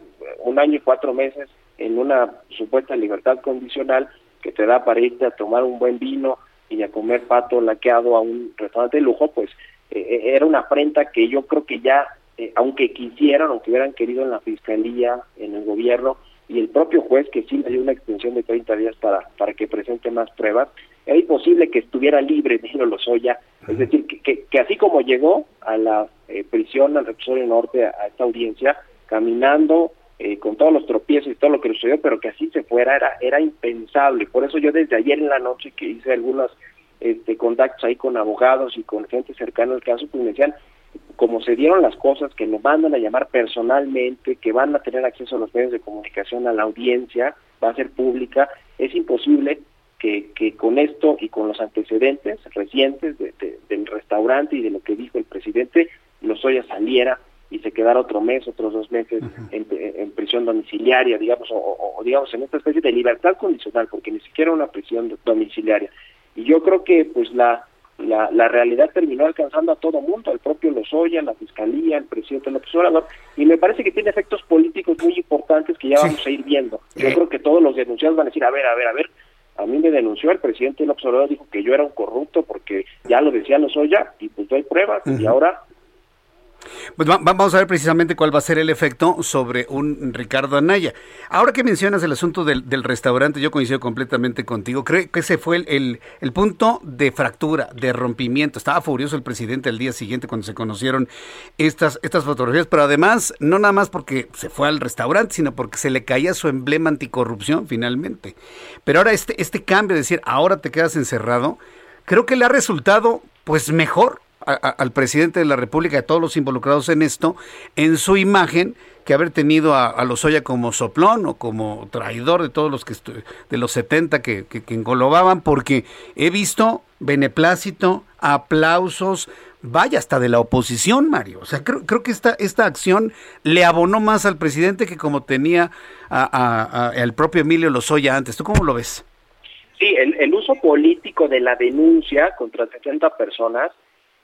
un año y cuatro meses en una supuesta libertad condicional que te da para irte a tomar un buen vino y a comer pato laqueado a un restaurante de lujo, pues eh, eh, era una afrenta que yo creo que ya, eh, aunque quisieran, aunque hubieran querido en la fiscalía, en el gobierno, y el propio juez que sí le dio una extensión de 30 días para, para que presente más pruebas, era imposible que estuviera libre Nilo Lozoya, es decir, que, que, así como llegó a la prisión, al reclusorio norte, a, esta audiencia, caminando con todos los tropiezos y todo lo que sucedió, pero que así se fuera, era, era impensable. Por eso yo desde ayer en la noche que hice algunas este, contactos ahí con abogados y con gente cercana al caso, pues como se dieron las cosas, que nos mandan a llamar personalmente, que van a tener acceso a los medios de comunicación, a la audiencia, va a ser pública, es imposible que, que con esto y con los antecedentes recientes del restaurante y de lo que dijo el presidente, Lozoya saliera y se quedara otro mes, otros dos meses en, prisión domiciliaria, digamos, o, o, digamos en esta especie de libertad condicional, porque ni siquiera una prisión domiciliaria. Y yo creo que pues la, la, la realidad terminó alcanzando a todo mundo, al propio Lozoya, la Fiscalía, el presidente López Obrador, y me parece que tiene efectos políticos muy importantes que ya vamos a ir viendo. Yo creo que todos los denunciados van a decir, a ver, a ver, a ver, a mí me denunció el presidente López Obrador, dijo que yo era un corrupto porque ya lo decía Lozoya, y pues no hay pruebas, y ahora pues vamos a ver precisamente cuál va a ser el efecto sobre un Ricardo Anaya. Ahora que mencionas el asunto del, restaurante, yo coincido completamente contigo. Creo que ese fue el, el, punto de fractura, de rompimiento. Estaba furioso el presidente el día siguiente cuando se conocieron estas, estas fotografías, pero además, no nada más porque se fue al restaurante, sino porque se le caía su emblema anticorrupción finalmente. Pero ahora este, este cambio de decir, ahora te quedas encerrado, creo que le ha resultado pues mejor al presidente de la República a todos los involucrados en esto, en su imagen, que haber tenido a, a Lozoya como soplón o como traidor de todos los que de los 70 que, que, engolobaban, porque he visto beneplácito, aplausos, vaya hasta de la oposición, Mario. O sea, creo, creo que esta, esta acción le abonó más al presidente que como tenía al propio Emilio Lozoya antes. ¿Tú cómo lo ves? Sí, el, el uso político de la denuncia contra 70 personas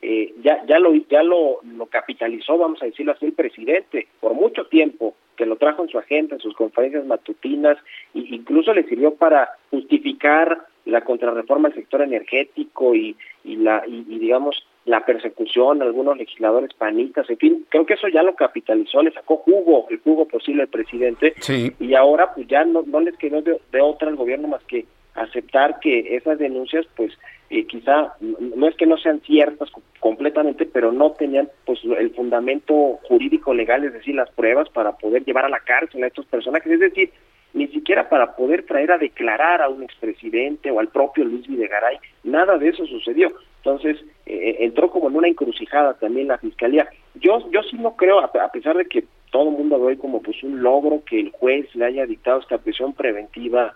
eh, ya ya lo ya lo, lo, capitalizó, vamos a decirlo así, el presidente por mucho tiempo, que lo trajo en su agenda, en sus conferencias matutinas, e incluso le sirvió para justificar la contrarreforma del sector energético y, y la y, digamos la persecución a algunos legisladores panistas, en fin, creo que eso ya lo capitalizó, le sacó jugo, el jugo posible al presidente, y ahora pues ya no, no les quedó de, de otra al gobierno más que aceptar que esas denuncias pues eh, quizá no es que no sean ciertas completamente pero no tenían pues el fundamento jurídico legal es decir las pruebas para poder llevar a la cárcel a estos personajes. Es decir ni siquiera para poder traer a declarar a un expresidente o al propio Luis Videgaray nada de eso sucedió. Entonces eh, entró como en una encrucijada también la fiscalía. Yo yo sí no creo a, pesar de que todo el mundo ve como pues un logro que el juez le haya dictado esta prisión preventiva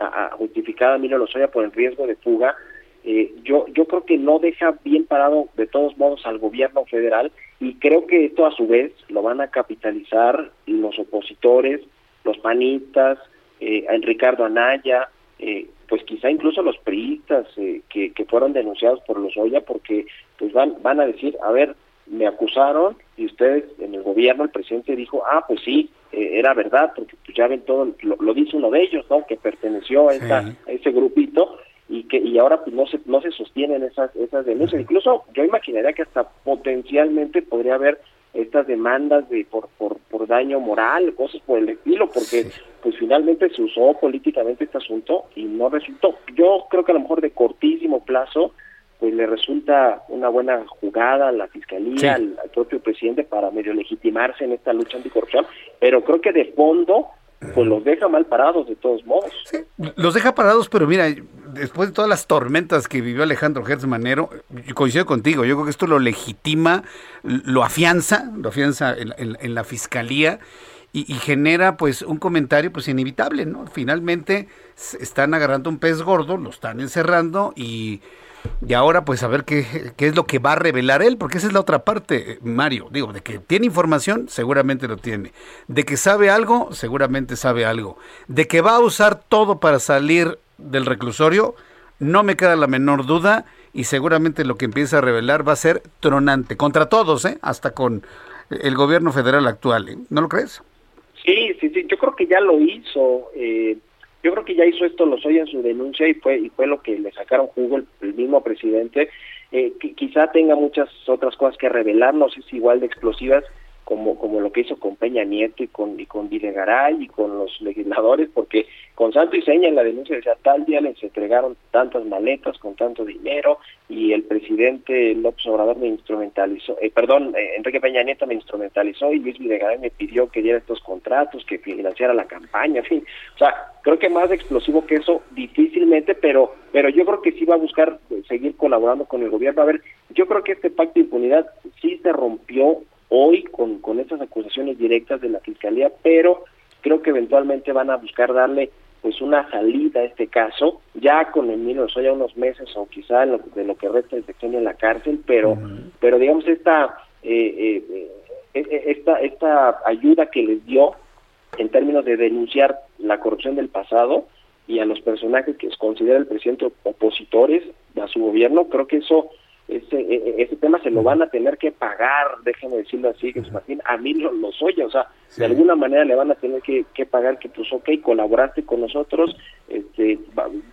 a, justificada a Milo Lozoya por el riesgo de fuga, eh, yo, yo creo que no deja bien parado de todos modos al gobierno federal y creo que esto a su vez lo van a capitalizar los opositores, los panistas, eh, Ricardo Anaya, eh, pues quizá incluso los priistas eh, que, que fueron denunciados por los Oya porque pues van, van a decir, a ver, me acusaron y ustedes en el gobierno, el presidente dijo, ah, pues sí, eh, era verdad, porque pues ya ven todo, lo, dice uno de ellos, ¿no? Que perteneció a, esa, ese grupito y que y ahora pues no se no se sostienen esas esas denuncias. Incluso yo imaginaría que hasta potencialmente podría haber estas demandas de por, por, por daño moral, cosas por el estilo, porque pues finalmente se usó políticamente este asunto y no resultó. Yo creo que a lo mejor de cortísimo plazo pues le resulta una buena jugada a la fiscalía, al, propio presidente para medio legitimarse en esta lucha anticorrupción, pero creo que de fondo pues los deja mal parados de todos modos. los deja parados, pero mira, después de todas las tormentas que vivió Alejandro Gertz Manero, yo coincido contigo, yo creo que esto lo legitima, lo afianza, lo afianza en, la fiscalía y, y, genera pues un comentario pues inevitable, ¿no? Finalmente están agarrando un pez gordo, lo están encerrando y y ahora pues a ver qué, qué, es lo que va a revelar él, porque esa es la otra parte, Mario. Digo, de que tiene información, seguramente lo tiene. De que sabe algo, seguramente sabe algo. De que va a usar todo para salir del reclusorio, no me queda la menor duda. Y seguramente lo que empieza a revelar va a ser tronante, contra todos, ¿eh? hasta con el gobierno federal actual. ¿eh? ¿No lo crees? Sí, sí, sí, yo creo que ya lo hizo. Eh, yo creo que ya hizo esto Lozoya en su denuncia y fue y fue lo que le sacaron jugo el, mismo presidente. Eh, que quizá tenga muchas otras cosas que revelar, no sé igual de explosivas, como, como lo que hizo con Peña Nieto y con, y con Videgaray y con los legisladores, porque con santo y seña en la denuncia decía tal día les entregaron tantas maletas con tanto dinero y el presidente López Obrador me instrumentalizó, eh, perdón, eh, Enrique Peña Nieto me instrumentalizó y Luis Videgaray me pidió que diera estos contratos, que financiara la campaña, en fin, o sea, creo que más explosivo que eso difícilmente, pero pero yo creo que sí va a buscar seguir colaborando con el gobierno. A ver, yo creo que este pacto de impunidad sí se rompió hoy con, con estas acusaciones directas de la fiscalía, pero creo que eventualmente van a buscar darle pues una salida a este caso, ya con Emilio ya unos meses o quizá lo, de lo que resta de sexenio en la cárcel, pero pero digamos esta eh, eh, eh, esta esta ayuda que les dio en términos de denunciar la corrupción del pasado y a los personajes que considera el presidente opositores a su gobierno, creo que eso ese, e, e, ese tema se lo van a tener que pagar, déjeme decirlo así, Jesús Martín, a mí lo, los oye, o sea, de alguna manera le van a tener que, que, pagar que pues ok, colaboraste con nosotros, este,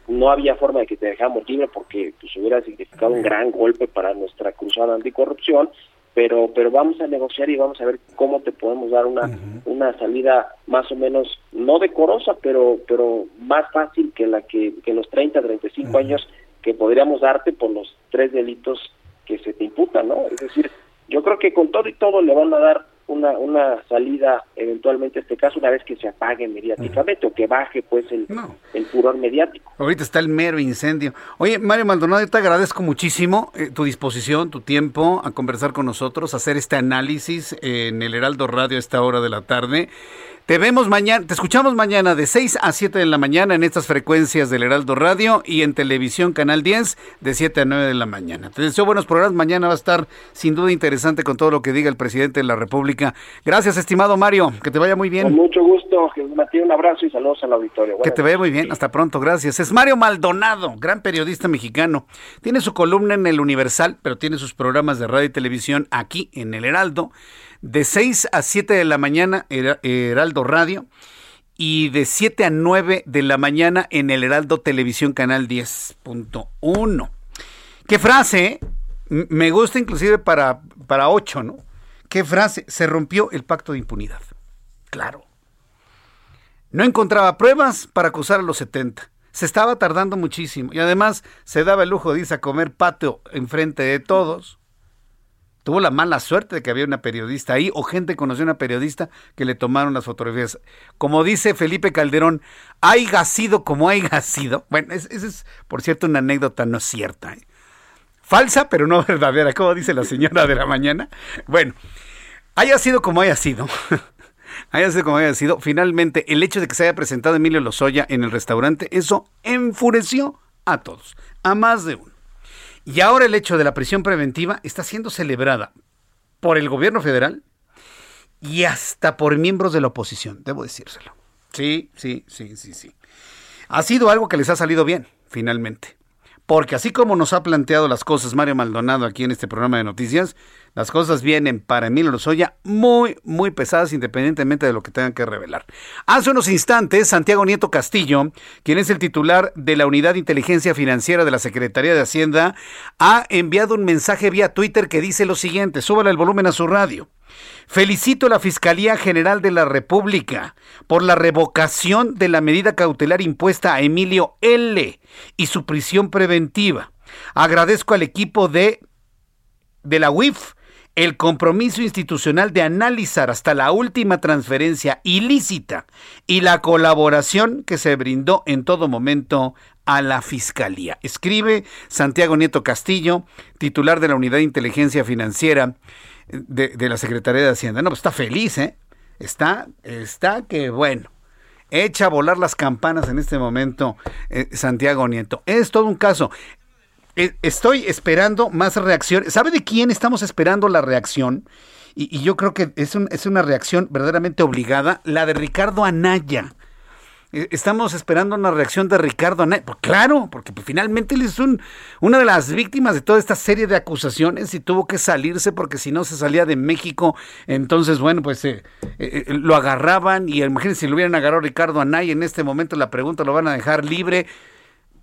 no había forma de que te dejamos libre porque pues hubiera significado un gran golpe para nuestra cruzada anticorrupción, pero pero vamos a negociar y vamos a ver cómo te podemos dar una una salida más o menos no decorosa pero pero más fácil que la que, que los 30 35 años que podríamos darte por los tres delitos que se te imputan, ¿no? Es decir, yo creo que con todo y todo le van a dar una, una salida eventualmente a este caso una vez que se apague mediáticamente o que baje pues el, el furor mediático. Ahorita está el mero incendio. Oye, Mario Maldonado, yo te agradezco muchísimo eh, tu disposición, tu tiempo a conversar con nosotros, a hacer este análisis en el Heraldo Radio a esta hora de la tarde. Te vemos mañana, te escuchamos mañana de 6 a 7 de la mañana en estas frecuencias del Heraldo Radio y en televisión Canal 10 de 7 a 9 de la mañana. Te deseo buenos programas. Mañana va a estar sin duda interesante con todo lo que diga el presidente de la República. Gracias, estimado Mario. Que te vaya muy bien. Con mucho gusto, Jesús Un abrazo y saludos al auditorio. que te vaya muy bien. Hasta pronto. Gracias. Es Mario Maldonado, gran periodista mexicano. Tiene su columna en el Universal, pero tiene sus programas de radio y televisión aquí en el Heraldo de 6 a 7 de la mañana Heraldo Radio y de 7 a 9 de la mañana en el Heraldo Televisión Canal 10.1. ¿Qué frase? Me gusta inclusive para, para 8, ¿no? ¿Qué frase? Se rompió el pacto de impunidad. Claro. No encontraba pruebas para acusar a los 70. Se estaba tardando muchísimo y además se daba el lujo, dice, a comer patio enfrente de todos tuvo la mala suerte de que había una periodista ahí o gente conoció a una periodista que le tomaron las fotografías. Como dice Felipe Calderón, hay sido como hay sido. Bueno, esa es, por cierto, una anécdota no cierta. ¿eh? Falsa, pero no verdadera, como dice la señora de la mañana. Bueno, haya sido como haya sido. haya sido como haya sido. Finalmente, el hecho de que se haya presentado Emilio Lozoya en el restaurante, eso enfureció a todos, a más de uno. Y ahora el hecho de la prisión preventiva está siendo celebrada por el gobierno federal y hasta por miembros de la oposición, debo decírselo. Sí, sí, sí, sí, sí. Ha sido algo que les ha salido bien, finalmente. Porque así como nos ha planteado las cosas Mario Maldonado aquí en este programa de noticias, las cosas vienen para Emilio Lozoya muy, muy pesadas independientemente de lo que tengan que revelar. Hace unos instantes, Santiago Nieto Castillo, quien es el titular de la Unidad de Inteligencia Financiera de la Secretaría de Hacienda, ha enviado un mensaje vía Twitter que dice lo siguiente, súbale el volumen a su radio. Felicito a la Fiscalía General de la República por la revocación de la medida cautelar impuesta a Emilio L. y su prisión preventiva. Agradezco al equipo de, de la UIF el compromiso institucional de analizar hasta la última transferencia ilícita y la colaboración que se brindó en todo momento a la Fiscalía. Escribe Santiago Nieto Castillo, titular de la Unidad de Inteligencia Financiera de, la Secretaría de Hacienda. No, pues está feliz, ¿eh? Está, está que bueno. Echa a volar las campanas en este momento eh, Santiago Nieto. Es todo un caso. Eh, estoy esperando más reacción. ¿Sabe de quién estamos esperando la reacción? Y, yo creo que es, es una reacción verdaderamente obligada, la de Ricardo Anaya. eh, estamos esperando una reacción de Ricardo Anaya. Pues claro, porque pues, finalmente él es un, una de las víctimas de toda esta serie de acusaciones y tuvo que salirse porque si no se salía de México, entonces, bueno, pues eh, eh, lo agarraban y imagínense si lo hubieran agarrado Ricardo Anaya, en este momento la pregunta lo van a dejar libre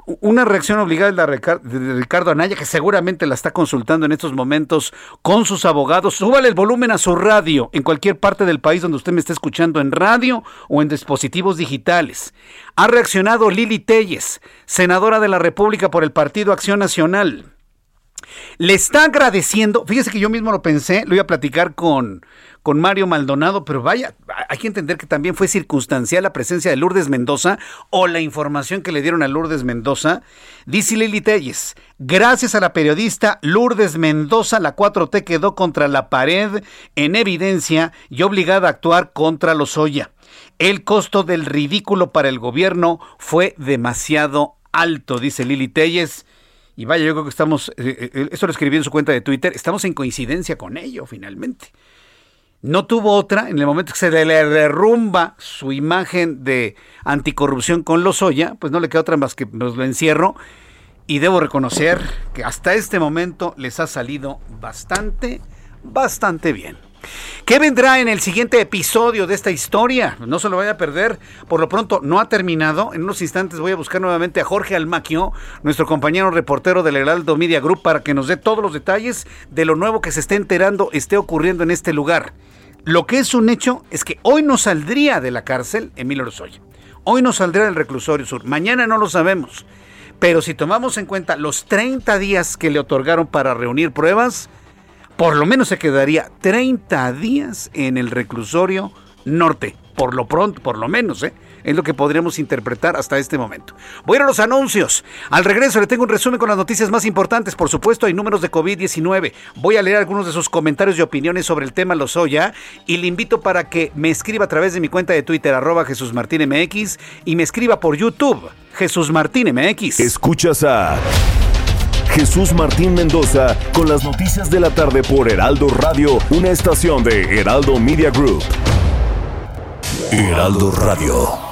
una reacción obligada de Ricardo Anaya, que seguramente la está consultando en estos momentos con sus abogados. Súbale el volumen a su radio en cualquier parte del país donde usted me esté escuchando, en radio o en dispositivos digitales. Ha reaccionado Lili Telles, senadora de la República por el Partido Acción Nacional. Le está agradeciendo, fíjese que yo mismo lo pensé, lo iba a platicar con, con Mario Maldonado, pero vaya, hay que entender que también fue circunstancial la presencia de Lourdes Mendoza o la información que le dieron a Lourdes Mendoza. Dice Lili Telles, gracias a la periodista Lourdes Mendoza, la 4T quedó contra la pared en evidencia y obligada a actuar contra los Oya. El costo del ridículo para el gobierno fue demasiado alto, dice Lili Telles. Y vaya, yo creo que estamos, eh, eh, eh, esto lo escribí en su cuenta de Twitter, estamos en coincidencia con ello finalmente. No tuvo otra, en el momento que se le derrumba su imagen de anticorrupción con Lozoya, pues no le queda otra más que nos lo encierro. Y debo reconocer que hasta este momento les ha salido bastante, bastante bien. ¿Qué vendrá en el siguiente episodio de esta historia? No se lo vaya a perder. Por lo pronto, no ha terminado. En unos instantes voy a buscar nuevamente a Jorge Almaquio, nuestro compañero reportero del Heraldo Media Group, para que nos dé todos los detalles de lo nuevo que se esté enterando, esté ocurriendo en este lugar. Lo que es un hecho es que hoy no saldría de la cárcel Emilio Lozoya. Hoy no saldría del reclusorio sur. Mañana no lo sabemos. Pero si tomamos en cuenta los 30 días que le otorgaron para reunir pruebas, por lo menos se quedaría 30 días en el reclusorio norte. Por lo pronto, por lo menos, ¿eh? Es lo que podríamos interpretar hasta este momento. Voy a los anuncios. Al regreso le tengo un resumen con las noticias más importantes. Por supuesto, hay números de COVID-19. Voy a leer algunos de sus comentarios y opiniones sobre el tema Lozoya y le invito para que me escriba a través de mi cuenta de Twitter, arroba Jesús Martín MX, y me escriba por YouTube, Jesús Martín MX. Escuchas a Jesús Martín Mendoza con las noticias de la tarde por Heraldo Radio, una estación de Heraldo Media Group. Heraldo Radio.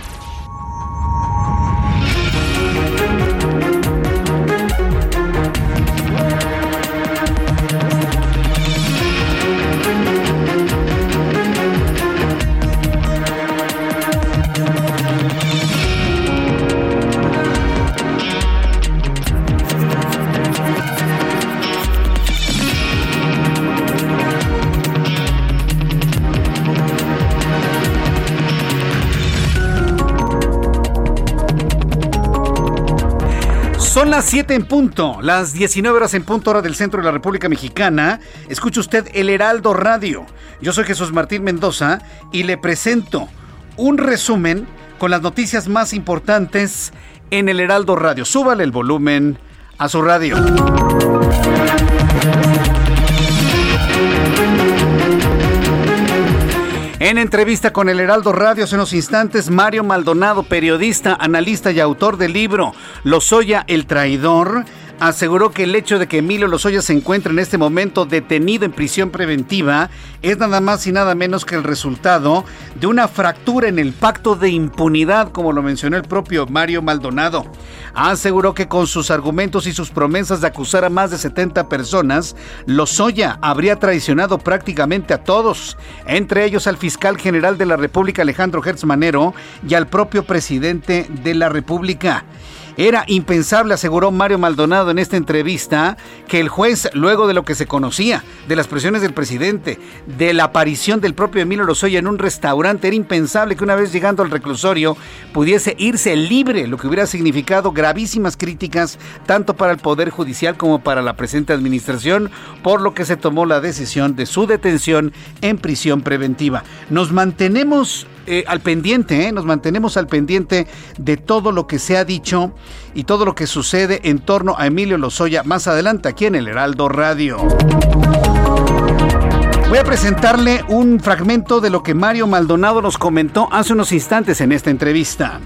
7 en punto, las 19 horas en punto hora del centro de la República Mexicana. Escucha usted el Heraldo Radio. Yo soy Jesús Martín Mendoza y le presento un resumen con las noticias más importantes en el Heraldo Radio. Súbale el volumen a su radio. En entrevista con el Heraldo Radio hace unos instantes, Mario Maldonado, periodista, analista y autor del libro Lozoya el traidor, aseguró que el hecho de que Emilio Lozoya se encuentre en este momento detenido en prisión preventiva es nada más y nada menos que el resultado de una fractura en el pacto de impunidad, como lo mencionó el propio Mario Maldonado. Aseguró que con sus argumentos y sus promesas de acusar a más de 70 personas, Lozoya habría traicionado prácticamente a todos, entre ellos al fiscal general de la República Alejandro Gertz Manero y al propio presidente de la República. Era impensable, aseguró Mario Maldonado en esta entrevista, que el juez, luego de lo que se conocía, de las presiones del presidente, de la aparición del propio Emilio Lozoya en un restaurante, era impensable que una vez llegando al reclusorio pudiese irse libre, lo que hubiera significado gravísimas críticas tanto para el Poder Judicial como para la presente administración, por lo que se tomó la decisión de su detención en prisión preventiva. Nos mantenemos eh, al pendiente, eh, nos mantenemos al pendiente de todo lo que se ha dicho y todo lo que sucede en torno a Emilio Lozoya más adelante aquí en el Heraldo Radio. Voy a presentarle un fragmento de lo que Mario Maldonado nos comentó hace unos instantes en esta entrevista.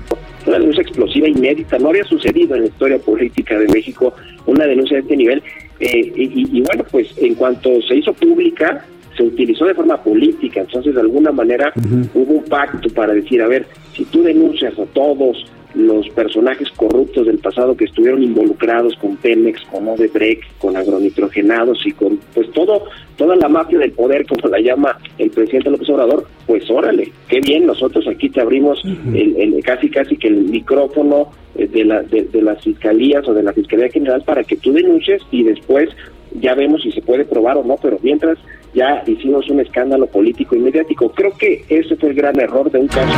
Una denuncia explosiva inédita, no había sucedido en la historia política de México una denuncia de este nivel Eh, y, bueno, pues en cuanto se hizo pública, se utilizó de forma política, entonces de alguna manera hubo un pacto para decir, a ver, si tú denuncias a todos los personajes corruptos del pasado que estuvieron involucrados con Pemex, con Odebrecht, con agronitrogenados y con pues todo toda la mafia del poder como la llama el presidente López Obrador, pues órale, qué bien, nosotros aquí te abrimos el, casi casi que el micrófono eh, de, la, de, las fiscalías o de la Fiscalía General para que tú denuncies y después ya vemos si se puede probar o no, pero mientras ya hicimos un escándalo político y mediático. Creo que ese fue el gran error de un caso.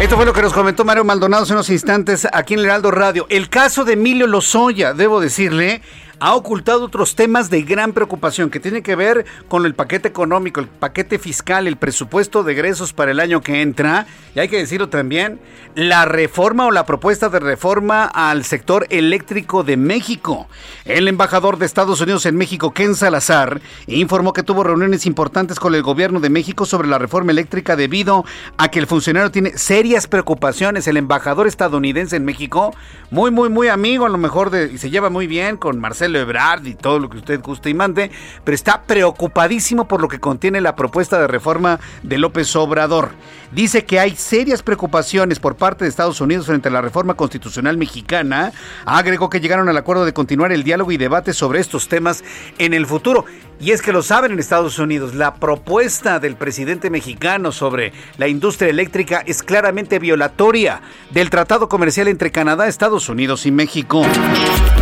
Esto fue lo que nos comentó Mario Maldonado hace unos instantes aquí en el Radio. El caso de Emilio Lozoya, debo decirle, ha ocultado otros temas de gran preocupación que tienen que ver con el paquete económico, el paquete fiscal, el presupuesto de egresos para el año que entra. Y hay que decirlo también, la reforma o la propuesta de reforma al sector eléctrico de México. El embajador de Estados Unidos en México, Ken Salazar, informó que tuvo reuniones importantes con el gobierno de México sobre la reforma eléctrica debido a que el funcionario tiene serias preocupaciones. El embajador estadounidense en México, muy, muy, muy amigo, a lo mejor y se lleva muy bien con Marcelo Ebrard y todo lo que usted guste y mande, pero está preocupadísimo por lo que contiene la propuesta de reforma de López Obrador. Dice que hay serias preocupaciones por parte de Estados Unidos frente a la reforma constitucional mexicana. Agregó que llegaron al acuerdo de continuar el diálogo y debate sobre estos temas en el futuro. Y es que lo saben en Estados Unidos, la propuesta del presidente mexicano sobre la industria eléctrica es claramente violatoria del tratado comercial entre Canadá, Estados Unidos y México.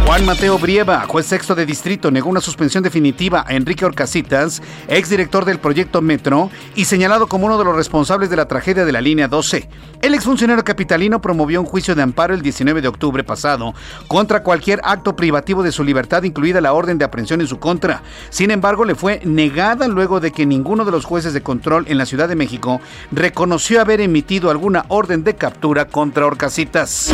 Juan Mateo Brieva, juez sexto de distrito, negó una suspensión definitiva a Enrique Orcasitas, exdirector del proyecto Metro y señalado como uno de los responsables de la tragedia de la línea 12. El exfuncionario capitalino promovió un juicio de amparo el 19 de octubre pasado contra cualquier acto privativo de su libertad, incluida la orden de aprehensión en su contra. Sin embargo, embargo, le fue negada luego de que ninguno de los jueces de control en la Ciudad de México reconoció haber emitido alguna orden de captura contra Orcasitas.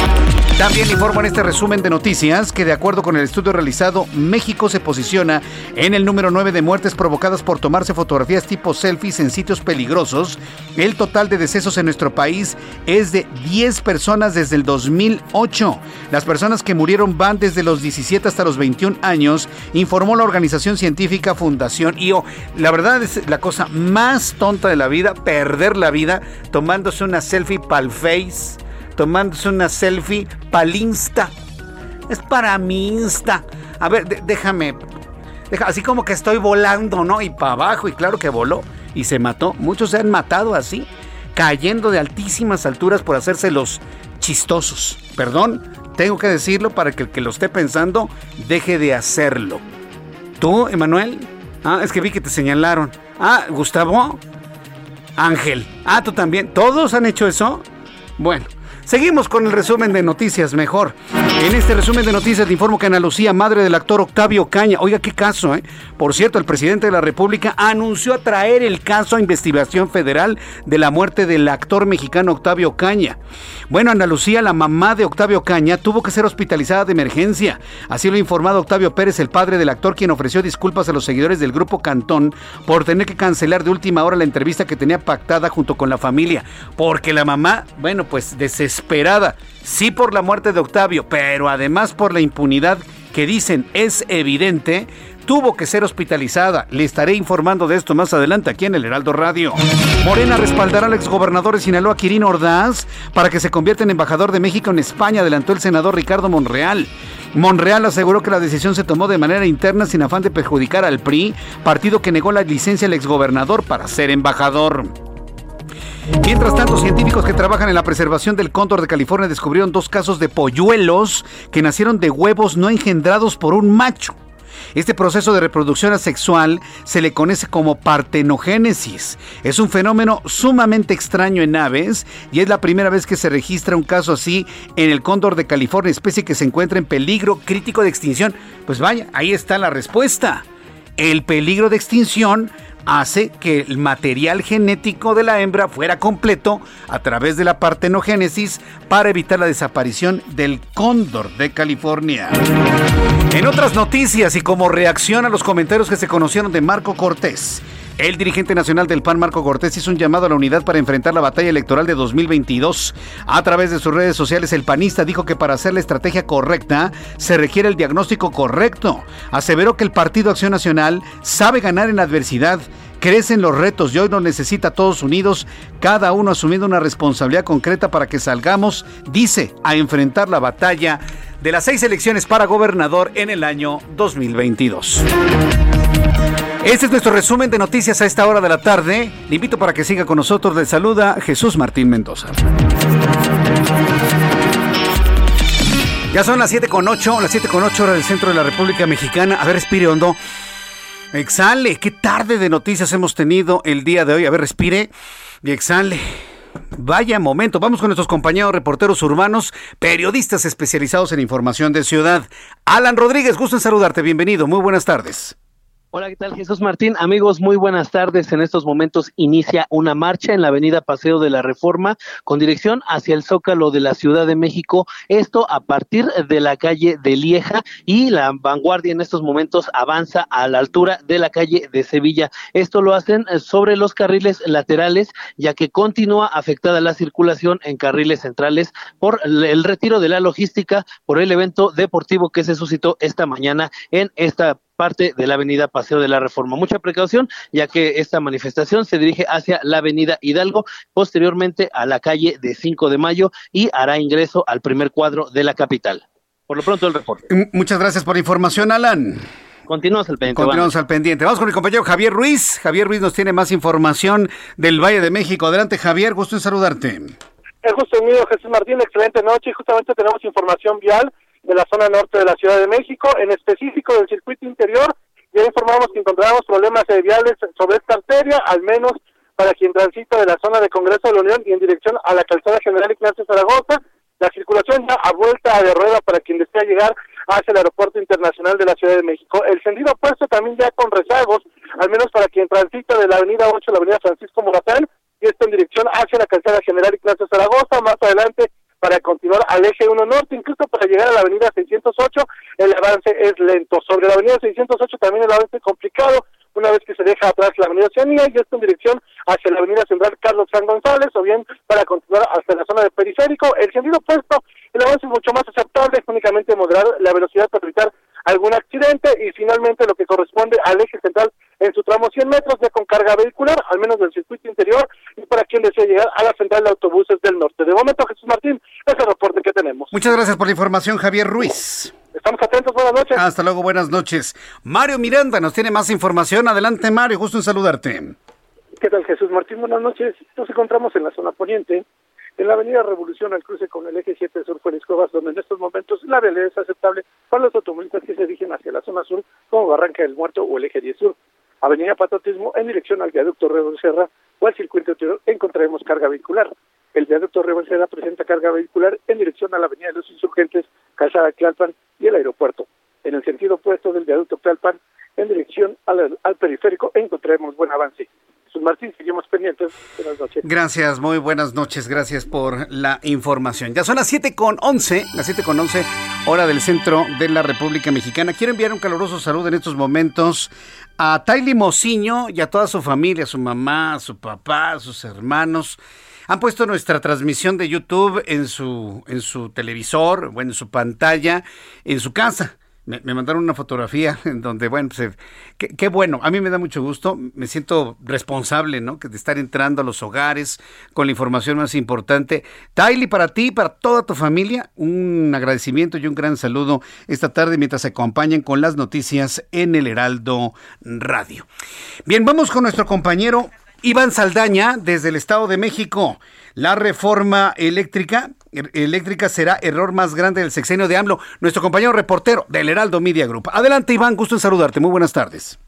También informo en este resumen de noticias que de acuerdo con el estudio realizado, México se posiciona en el número 9 de muertes provocadas por tomarse fotografías tipo selfies en sitios peligrosos. El total de decesos en nuestro país es de 10 personas desde el 2008. Las personas que murieron van desde los 17 hasta los 21 años, informó la organización científica Fundación IO. La verdad es la cosa más tonta de la vida, perder la vida tomándose una selfie pal face tomándose una selfie pal Insta. Es para mi Insta. A ver, déjame. Deja, así como que estoy volando, ¿no? Y para abajo, y claro que voló y se mató. Muchos se han matado así, cayendo de altísimas alturas por hacerse los chistosos. Perdón, tengo que decirlo para que el que lo esté pensando deje de hacerlo. ¿Tú, Emanuel? Ah, es que vi que te señalaron. Ah, Gustavo. Ángel. Ah, tú también. ¿Todos han hecho eso? Bueno, Seguimos con el resumen de noticias mejor. En este resumen de noticias te informo que Ana Lucía, madre del actor Octavio Caña, oiga qué caso, ¿eh? Por cierto, el presidente de la República anunció traer el caso a investigación federal de la muerte del actor mexicano Octavio Caña. Bueno, Ana Lucía, la mamá de Octavio Caña, tuvo que ser hospitalizada de emergencia. Así lo ha informado Octavio Pérez, el padre del actor, quien ofreció disculpas a los seguidores del grupo Cantón por tener que cancelar de última hora la entrevista que tenía pactada junto con la familia. Porque la mamá, bueno, pues desesperada, sí por la muerte de Octavio, pero además por la impunidad que dicen es evidente, tuvo que ser hospitalizada. Le estaré informando de esto más adelante aquí en el Heraldo Radio. Morena respaldará al exgobernador de Sinaloa, Quirino Ordaz, para que se convierta en embajador de México en España, adelantó el senador Ricardo Monreal. Monreal aseguró que la decisión se tomó de manera interna sin afán de perjudicar al PRI, partido que negó la licencia al exgobernador para ser embajador. Mientras tanto, científicos que trabajan en la preservación del cóndor de California descubrieron dos casos de polluelos que nacieron de huevos no engendrados por un macho. Este proceso de reproducción asexual se le conoce como partenogénesis. Es un fenómeno sumamente extraño en aves y es la primera vez que se registra un caso así en el cóndor de California, especie que se encuentra en peligro crítico de extinción. Pues vaya, ahí está la respuesta. El peligro de extinción hace que el material genético de la hembra fuera completo a través de la partenogénesis para evitar la desaparición del cóndor de California. En otras noticias y como reacción a los comentarios que se conocieron de Marco Cortés, El dirigente nacional del PAN, Marco Cortés, hizo un llamado a la unidad para enfrentar la batalla electoral de 2022. A través de sus redes sociales, el panista dijo que para hacer la estrategia correcta se requiere el diagnóstico correcto. Aseveró que el Partido Acción Nacional sabe ganar en adversidad crecen los retos y hoy nos necesita todos unidos, cada uno asumiendo una responsabilidad concreta para que salgamos, dice, a enfrentar la batalla de las seis elecciones para gobernador en el año 2022. Este es nuestro resumen de noticias a esta hora de la tarde. Le invito para que siga con nosotros. Le saluda Jesús Martín Mendoza. Ya son las 7 con 8, las 7 con 8 horas del centro de la República Mexicana. A ver, respire hondo. Exhale. Qué tarde de noticias hemos tenido el día de hoy. A ver, respire y exhale. Vaya momento. Vamos con nuestros compañeros reporteros urbanos, periodistas especializados en información de ciudad. Alan Rodríguez, gusto en saludarte. Bienvenido. Muy buenas tardes. Hola, ¿qué tal Jesús Martín? Amigos, muy buenas tardes. En estos momentos inicia una marcha en la avenida Paseo de la Reforma con dirección hacia el Zócalo de la Ciudad de México. Esto a partir de la calle de Lieja y la vanguardia en estos momentos avanza a la altura de la calle de Sevilla. Esto lo hacen sobre los carriles laterales ya que continúa afectada la circulación en carriles centrales por el retiro de la logística por el evento deportivo que se suscitó esta mañana en esta parte de la avenida Paseo de la Reforma. Mucha precaución, ya que esta manifestación se dirige hacia la avenida Hidalgo, posteriormente a la calle de 5 de mayo y hará ingreso al primer cuadro de la capital. Por lo pronto el reporte. Muchas gracias por la información, Alan. Continuamos al pendiente. Continuamos al pendiente. Vamos con el compañero Javier Ruiz. Javier Ruiz nos tiene más información del Valle de México. Adelante, Javier, gusto en saludarte. Es justo mío, Jesús Martín. Excelente noche. Y justamente tenemos información vial de la zona norte de la Ciudad de México, en específico del circuito interior. Ya informamos que encontramos problemas viales sobre esta arteria, al menos para quien transita de la zona de Congreso de la Unión y en dirección a la calzada General Ignacio Zaragoza. La circulación ya a vuelta de rueda para quien desea llegar hacia el Aeropuerto Internacional de la Ciudad de México. El sentido opuesto también ya con rezagos, al menos para quien transita de la Avenida 8 a la Avenida Francisco Morazán, y esto en dirección hacia la calzada General Ignacio Zaragoza. Más adelante para continuar al eje 1 norte, incluso para llegar a la avenida 608, el avance es lento. Sobre la avenida 608 también el avance es complicado, una vez que se deja atrás la avenida Oceanía y esto en dirección hacia la avenida central Carlos San González, o bien para continuar hasta la zona de periférico. El sentido opuesto, el avance es mucho más aceptable, únicamente moderar la velocidad para evitar algún accidente y finalmente lo que corresponde al eje central en su tramo 100 metros ya con carga vehicular, al menos del circuito interior, y para quien desea llegar a la central de autobuses del norte. De momento, Jesús Martín, es el reporte que tenemos. Muchas gracias por la información, Javier Ruiz. Estamos atentos, buenas noches. Hasta luego, buenas noches. Mario Miranda nos tiene más información. Adelante, Mario, justo en saludarte. ¿Qué tal, Jesús Martín? Buenas noches. Nos encontramos en la zona poniente, en la avenida Revolución al cruce con el eje 7 sur Félix Cuevas, donde en estos momentos la realidad es aceptable para los automovilistas que se dirigen hacia la zona sur, como Barranca del Muerto o el eje 10 sur. Avenida Patriotismo en dirección al viaducto Serra o al circuito interior encontraremos carga vehicular. El viaducto Rebel Serra presenta carga vehicular en dirección a la Avenida de los Insurgentes, Calzada Tlalpan y el aeropuerto. En el sentido opuesto del viaducto Tlalpan, en dirección al periférico, encontraremos buen avance. Jesús Martín, seguimos pendientes. Buenas noches. Gracias, muy buenas noches. Gracias por la información. Ya son las 7 con 11, las 7 con 11, hora del centro de la República Mexicana. Quiero enviar un caluroso saludo en estos momentos a Taily Mociño y a toda su familia, su mamá, su papá, sus hermanos. Han puesto nuestra transmisión de YouTube en su, en su televisor, bueno, en su pantalla, en su casa. Me, mandaron una fotografía en donde, bueno, pues, qué, qué, bueno, a mí me da mucho gusto, me siento responsable, ¿no? Que de estar entrando a los hogares con la información más importante. Tylee, para ti, para toda tu familia, un agradecimiento y un gran saludo esta tarde mientras se acompañan con las noticias en el Heraldo Radio. Bien, vamos con nuestro compañero Iván Saldaña desde el Estado de México. La reforma eléctrica, er, eléctrica será error más grande del sexenio de AMLO. Nuestro compañero reportero del Heraldo Media Group. Adelante, Iván, gusto en saludarte. Muy buenas tardes.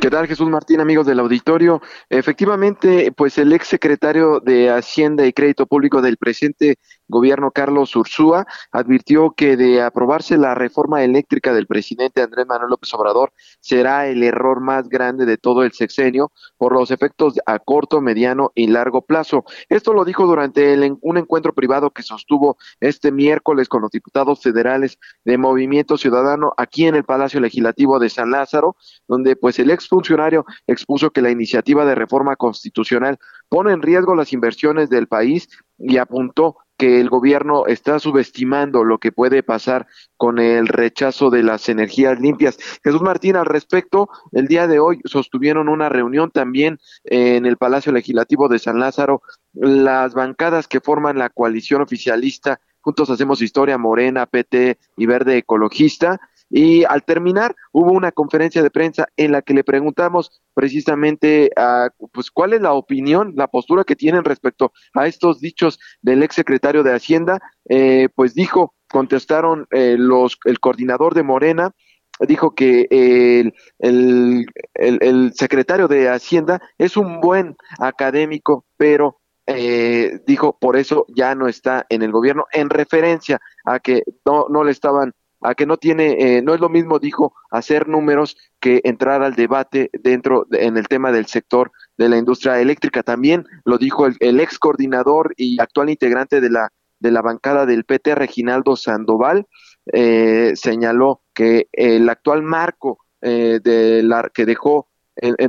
¿Qué tal, Jesús Martín, amigos del auditorio? Efectivamente, pues el ex secretario de Hacienda y Crédito Público del presidente gobierno Carlos Ursúa advirtió que de aprobarse la reforma eléctrica del presidente Andrés Manuel López Obrador será el error más grande de todo el sexenio por los efectos a corto, mediano y largo plazo. Esto lo dijo durante un encuentro privado que sostuvo este miércoles con los diputados federales de Movimiento Ciudadano aquí en el Palacio Legislativo de San Lázaro, donde pues el exfuncionario expuso que la iniciativa de reforma constitucional pone en riesgo las inversiones del país y apuntó que el gobierno está subestimando lo que puede pasar con el rechazo de las energías limpias. Jesús Martín, al respecto, el día de hoy sostuvieron una reunión también en el Palacio Legislativo de San Lázaro, las bancadas que forman la coalición oficialista, Juntos Hacemos Historia, Morena, PT y Verde Ecologista, y al terminar hubo una conferencia de prensa en la que le preguntamos precisamente a, pues cuál es la opinión, la postura que tienen respecto a estos dichos del ex secretario de Hacienda. Eh, pues dijo, contestaron eh, los, el coordinador de Morena, dijo que el, el, el, secretario de Hacienda es un buen académico, pero eh, dijo por eso ya no está en el gobierno, en referencia a que no, no le estaban a que no tiene, eh, no es lo mismo, dijo, hacer números que entrar al debate dentro en el tema del sector de la industria eléctrica. También lo dijo el, ex coordinador y actual integrante de la de la bancada del PT, Reginaldo Sandoval, eh, señaló que el actual marco eh, de la que dejó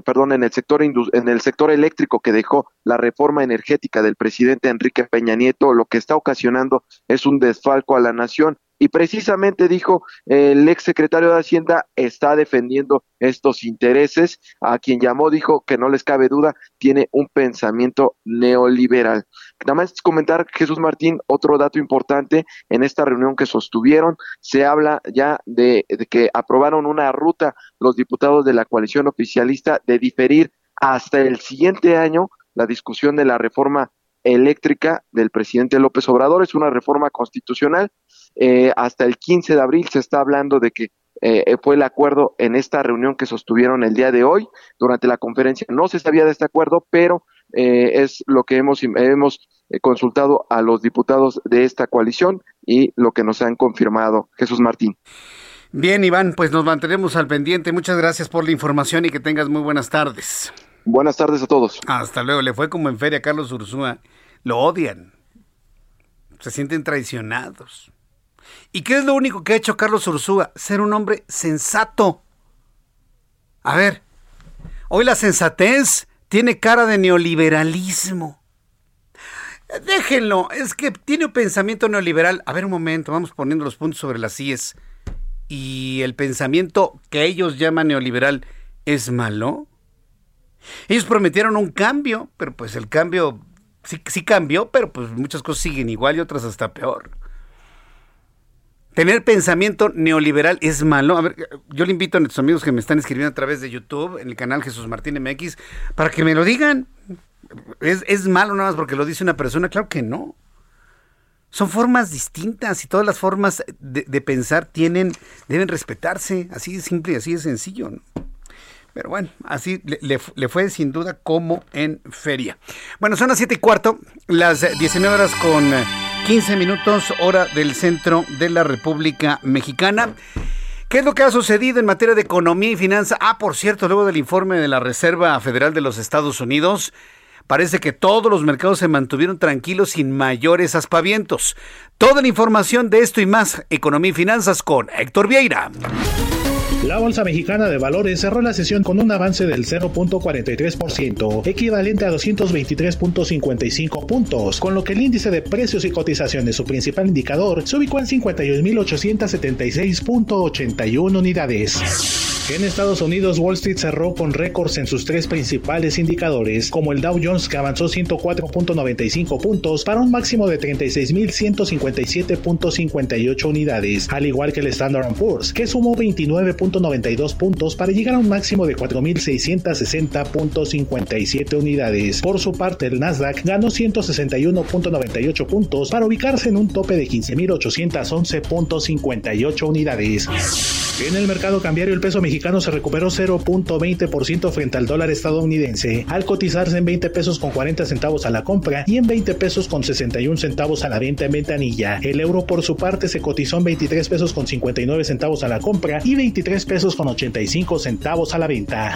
perdón, en el sector en el sector eléctrico que dejó la reforma energética del presidente Enrique Peña Nieto, lo que está ocasionando es un desfalco a la nación y precisamente dijo el ex secretario de Hacienda está defendiendo estos intereses, a quien llamó dijo que no les cabe duda, tiene un pensamiento neoliberal. Nada más comentar, Jesús Martín, otro dato importante en esta reunión que sostuvieron, se habla ya de, de que aprobaron una ruta los diputados de la coalición oficialista de diferir hasta el siguiente año la discusión de la reforma eléctrica del presidente López Obrador. Es una reforma constitucional eh, hasta el 15 de abril se está hablando de que eh, fue el acuerdo en esta reunión que sostuvieron el día de hoy. Durante la conferencia no se sabía de este acuerdo, pero eh, es lo que hemos, hemos consultado a los diputados de esta coalición y lo que nos han confirmado. Jesús Martín. Bien, Iván, pues nos mantenemos al pendiente. Muchas gracias por la información y que tengas muy buenas tardes. Buenas tardes a todos. Hasta luego. Le fue como en feria Carlos Ursúa. Lo odian. Se sienten traicionados. ¿Y qué es lo único que ha hecho Carlos Ursúa? Ser un hombre sensato. A ver, hoy la sensatez tiene cara de neoliberalismo. Déjenlo, es que tiene un pensamiento neoliberal. A ver un momento, vamos poniendo los puntos sobre las IES. ¿Y el pensamiento que ellos llaman neoliberal es malo? Ellos prometieron un cambio, pero pues el cambio sí, sí cambió, pero pues muchas cosas siguen igual y otras hasta peor. Tener pensamiento neoliberal es malo. A ver, yo le invito a nuestros amigos que me están escribiendo a través de YouTube, en el canal Jesús Martín MX, para que me lo digan. ¿Es, malo nada más porque lo dice una persona? Claro que no. Son formas distintas y todas las formas de, pensar tienen, deben respetarse. Así de simple así de sencillo. Pero bueno, así le, fue sin duda como en feria. Bueno, son las siete y cuarto, las 19 horas con 15 minutos, hora del centro de la República Mexicana. ¿Qué es lo que ha sucedido en materia de economía y finanzas? Ah, por cierto, luego del informe de la Reserva Federal de los Estados Unidos, parece que todos los mercados se mantuvieron tranquilos sin mayores aspavientos. Toda la información de esto y más, economía y finanzas con Héctor Vieira. La Bolsa Mexicana de Valores cerró la sesión con un avance del 0.43%, equivalente a 223.55 puntos, con lo que el índice de precios y cotizaciones, su principal indicador, se ubicó en 51.876.81 unidades. En Estados Unidos, Wall Street cerró con récords en sus tres principales indicadores, como el Dow Jones que avanzó 104.95 puntos para un máximo de 36.157.58 unidades, al igual que el Standard Poor's, que sumó 29. 92 puntos para llegar a un máximo de 4.660.57 unidades. Por su parte, el Nasdaq ganó 161.98 puntos para ubicarse en un tope de 15.811.58 unidades. En el mercado cambiario el peso mexicano se recuperó 0.20% frente al dólar estadounidense, al cotizarse en 20 pesos con 40 centavos a la compra y en 20 pesos con 61 centavos a la venta en ventanilla. El euro por su parte se cotizó en 23 pesos con 59 centavos a la compra y 23 pesos con 85 centavos a la venta.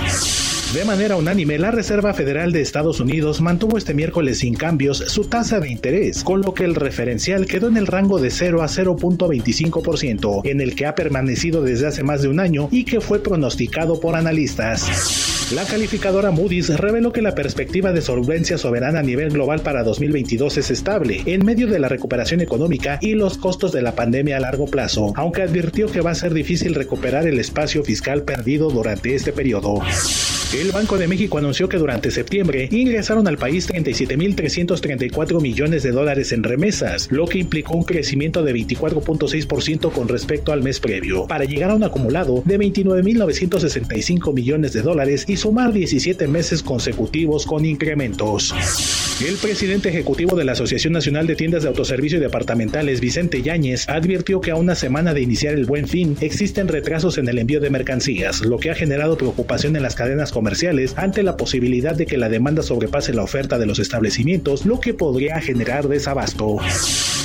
De manera unánime, la Reserva Federal de Estados Unidos mantuvo este miércoles sin cambios su tasa de interés, con lo que el referencial quedó en el rango de 0 a 0.25%, en el que ha permanecido desde hace más de un año y que fue pronosticado por analistas. La calificadora Moody's reveló que la perspectiva de solvencia soberana a nivel global para 2022 es estable, en medio de la recuperación económica y los costos de la pandemia a largo plazo, aunque advirtió que va a ser difícil recuperar el espacio fiscal perdido durante este periodo. El Banco de México anunció que durante septiembre ingresaron al país 37.334 millones de dólares en remesas, lo que implicó un crecimiento de 24.6% con respecto al mes previo, para llegar a un acumulado de 29.965 millones de dólares y sumar 17 meses consecutivos con incrementos. El presidente ejecutivo de la Asociación Nacional de Tiendas de Autoservicio y Departamentales, Vicente Yáñez, advirtió que a una semana de iniciar el buen fin existen retrasos en el envío de mercancías, lo que ha generado preocupación en las cadenas comerciales ante la posibilidad de que la demanda sobrepase la oferta de los establecimientos, lo que podría generar desabasto.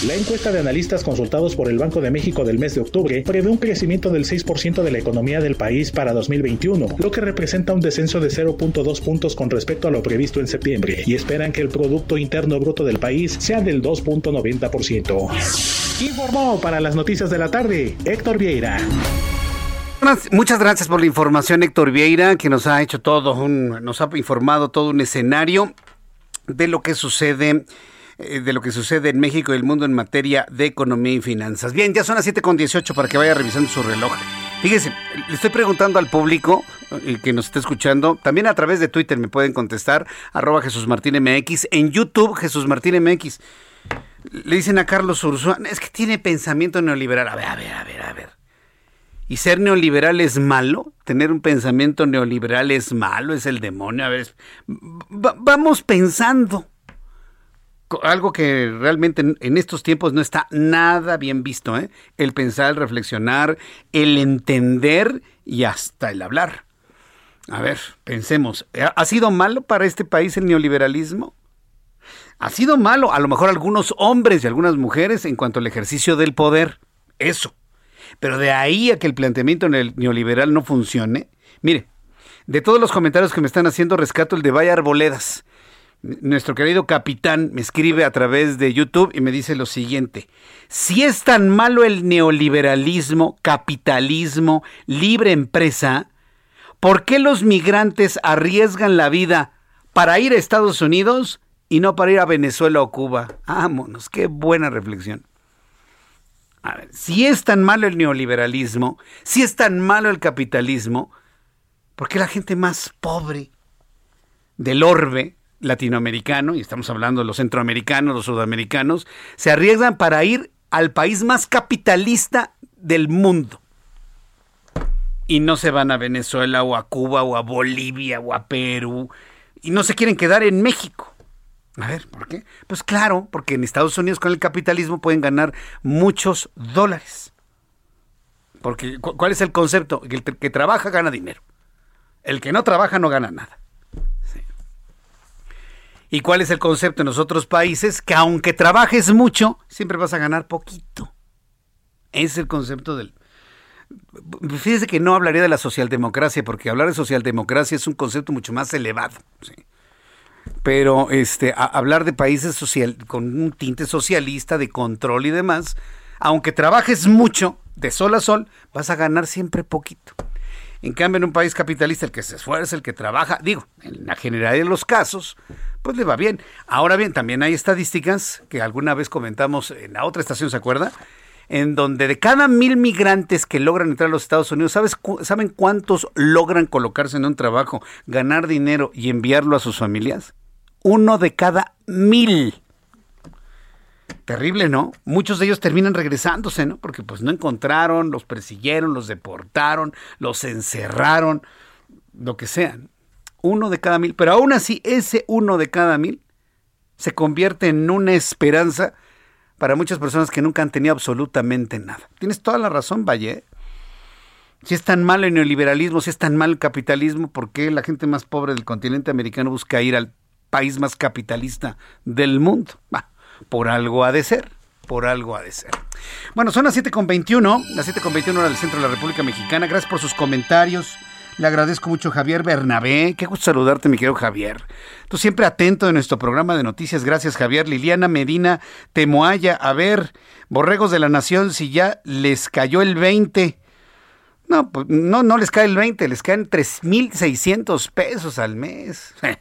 La encuesta de analistas consultados por el Banco de México del mes de octubre prevé un crecimiento del 6% de la economía del país para 2021, lo que representa un descenso de 0.2 puntos con respecto a lo previsto en septiembre, y esperan que el Producto Interno Bruto del país sea del 2.90%. Informó para las noticias de la tarde Héctor Vieira. Muchas gracias por la información, Héctor Vieira, que nos ha hecho todo un, nos ha informado todo un escenario de lo que sucede eh, de lo que sucede en México y el mundo en materia de economía y finanzas. Bien, ya son las 7.18 para que vaya revisando su reloj. Fíjese, le estoy preguntando al público eh, que nos está escuchando, también a través de Twitter me pueden contestar, arroba Jesús Martín MX, en YouTube Jesús Martín MX. Le dicen a Carlos Ursúa, es que tiene pensamiento neoliberal. A ver, a ver, a ver, a ver. ¿Y ser neoliberal es malo? ¿Tener un pensamiento neoliberal es malo? ¿Es el demonio? A ver, vamos pensando. Algo que realmente en estos tiempos no está nada bien visto, ¿eh? El pensar, el reflexionar, el entender y hasta el hablar. A ver, pensemos, ¿ha sido malo para este país el neoliberalismo? Ha sido malo, a lo mejor algunos hombres y algunas mujeres en cuanto al ejercicio del poder. Eso. Pero de ahí a que el planteamiento neoliberal no funcione. Mire, de todos los comentarios que me están haciendo, rescato el de Vaya Arboledas. Nuestro querido capitán me escribe a través de YouTube y me dice lo siguiente. Si es tan malo el neoliberalismo, capitalismo, libre empresa, ¿por qué los migrantes arriesgan la vida para ir a Estados Unidos y no para ir a Venezuela o Cuba. Vámonos, qué buena reflexión. Si es tan malo el neoliberalismo, si es tan malo el capitalismo, ¿por qué la gente más pobre del orbe latinoamericano, y estamos hablando de los centroamericanos, los sudamericanos, se arriesgan para ir al país más capitalista del mundo? Y no se van a Venezuela o a Cuba o a Bolivia o a Perú y no se quieren quedar en México. A ver, ¿por qué? Pues claro, porque en Estados Unidos con el capitalismo pueden ganar muchos dólares. Porque ¿cuál es el concepto? El que trabaja gana dinero. El que no trabaja no gana nada. ¿Y cuál es el concepto en los otros países? Que aunque trabajes mucho, siempre vas a ganar poquito. Es el concepto del... Fíjese que no hablaría de la socialdemocracia, porque hablar de socialdemocracia es un concepto mucho más elevado. ¿sí? Pero este hablar de países social con un tinte socialista de control y demás, aunque trabajes mucho de sol a sol, vas a ganar siempre poquito. En cambio, en un país capitalista, el que se esfuerza, el que trabaja, digo, en la generalidad de los casos, pues le va bien. Ahora bien, también hay estadísticas que alguna vez comentamos en la otra estación, ¿se acuerda? En donde de cada mil migrantes que logran entrar a los Estados Unidos, ¿sabes, ¿saben cuántos logran colocarse en un trabajo, ganar dinero y enviarlo a sus familias? uno de cada mil. Terrible, ¿no? Muchos de ellos terminan regresándose, ¿no? Porque pues no encontraron, los persiguieron, los deportaron, los encerraron, lo que sean. Uno de cada mil. Pero aún así, ese uno de cada mil se convierte en una esperanza para muchas personas que nunca han tenido absolutamente nada. Tienes toda la razón, Valle. Si es tan malo el neoliberalismo, si es tan malo el capitalismo, ¿por qué la gente más pobre del continente americano busca ir al país más capitalista del mundo? por algo ha de ser, por algo ha de ser. Bueno, son las 7.21, las 7.21 hora del centro de la República Mexicana. Gracias por sus comentarios. Le agradezco mucho Javier Bernabé. Qué gusto saludarte, mi querido Javier. Tú siempre atento en nuestro programa de noticias. Gracias, Javier. Liliana Medina Temoaya. A ver, Borregos de la Nación, si ya les cayó el 20. No, pues no, no les cae el 20, les caen 3.600 pesos al mes.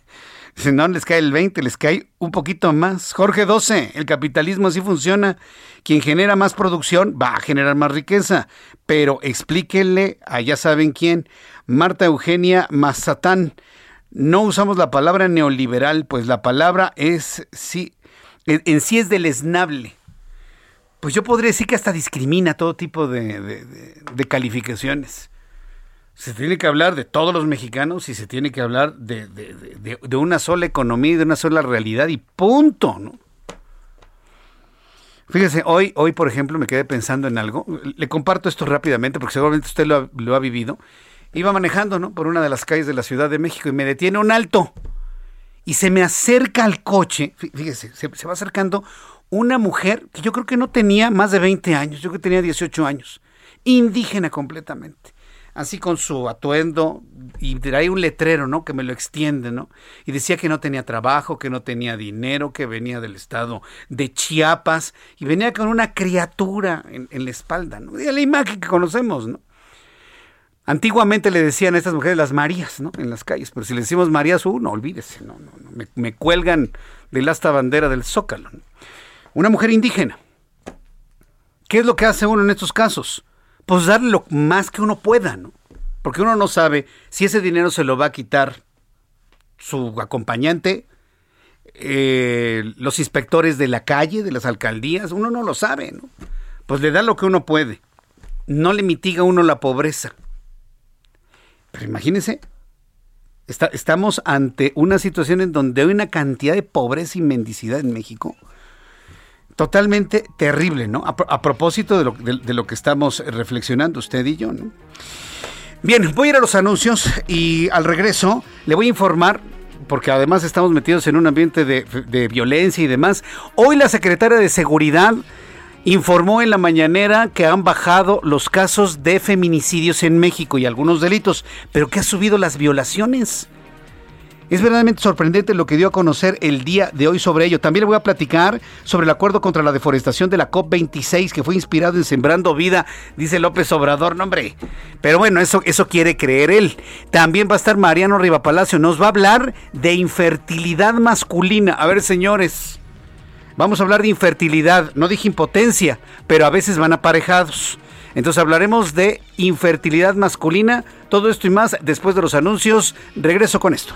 Si no les cae el 20, les cae un poquito más. Jorge 12, el capitalismo así funciona. Quien genera más producción va a generar más riqueza. Pero explíquenle a ya saben quién. Marta Eugenia Mazatán. No usamos la palabra neoliberal, pues la palabra es sí, en sí es deleznable. Pues yo podría decir que hasta discrimina todo tipo de, calificaciones. Se tiene que hablar de todos los mexicanos y se tiene que hablar de, de, una sola economía y de una sola realidad y punto, ¿no? Fíjese, hoy, hoy, por ejemplo, me quedé pensando en algo. Le comparto esto rápidamente porque seguramente usted lo ha, lo ha vivido. Iba manejando, ¿no? Por una de las calles de la Ciudad de México y me detiene un alto. Y se me acerca al coche, fíjese, se, se va acercando una mujer que yo creo que no tenía más de 20 años, yo creo que tenía 18 años, indígena completamente así con su atuendo y traía un letrero, ¿no? Que me lo extiende, ¿no? Y decía que no tenía trabajo, que no tenía dinero, que venía del estado de Chiapas y venía con una criatura en, la espalda, ¿no? La imagen que conocemos, ¿no? Antiguamente le decían a estas mujeres las Marías, ¿no? En las calles, pero si le decimos Marías, uh, no, olvídese, no, no me, me, cuelgan del asta bandera del Zócalo. Una mujer indígena. ¿Qué es lo que hace uno en estos casos? Pues darle lo más que uno pueda, ¿no? Porque uno no sabe si ese dinero se lo va a quitar su acompañante, eh, los inspectores de la calle, de las alcaldías, uno no lo sabe, ¿no? Pues le da lo que uno puede. No le mitiga uno la pobreza. Pero imagínense, estamos ante una situación en donde hay una cantidad de pobreza y mendicidad en México totalmente terrible, ¿no? A, propósito de lo, de, lo, que estamos reflexionando usted y yo, ¿no? Bien, voy a ir a los anuncios y al regreso le voy a informar porque además estamos metidos en un ambiente de, de, violencia y demás. Hoy la secretaria de Seguridad informó en la mañanera que han bajado los casos de feminicidios en México y algunos delitos, pero que ha subido las violaciones. Es verdaderamente sorprendente lo que dio a conocer el día de hoy sobre ello. También voy a platicar sobre el acuerdo contra la deforestación de la COP26 que fue inspirado en Sembrando Vida, dice López Obrador, no hombre. Pero bueno, eso, eso quiere creer él. También va a estar Mariano Rivapalacio, nos va a hablar de infertilidad masculina. A ver, señores, vamos a hablar de infertilidad, no dije impotencia, pero a veces van aparejados. Entonces hablaremos de infertilidad masculina, todo esto y más después de los anuncios. Regreso con esto.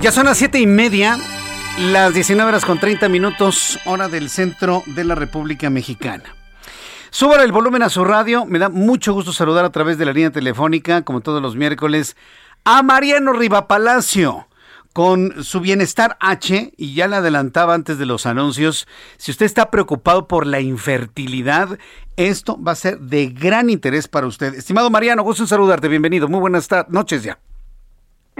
Ya son las siete y media, las 19 horas con 30 minutos, hora del centro de la República Mexicana. Suban el volumen a su radio, me da mucho gusto saludar a través de la línea telefónica, como todos los miércoles, a Mariano Rivapalacio con su bienestar H, y ya le adelantaba antes de los anuncios, si usted está preocupado por la infertilidad, esto va a ser de gran interés para usted. Estimado Mariano, gusto en saludarte, bienvenido, muy buenas noches ya.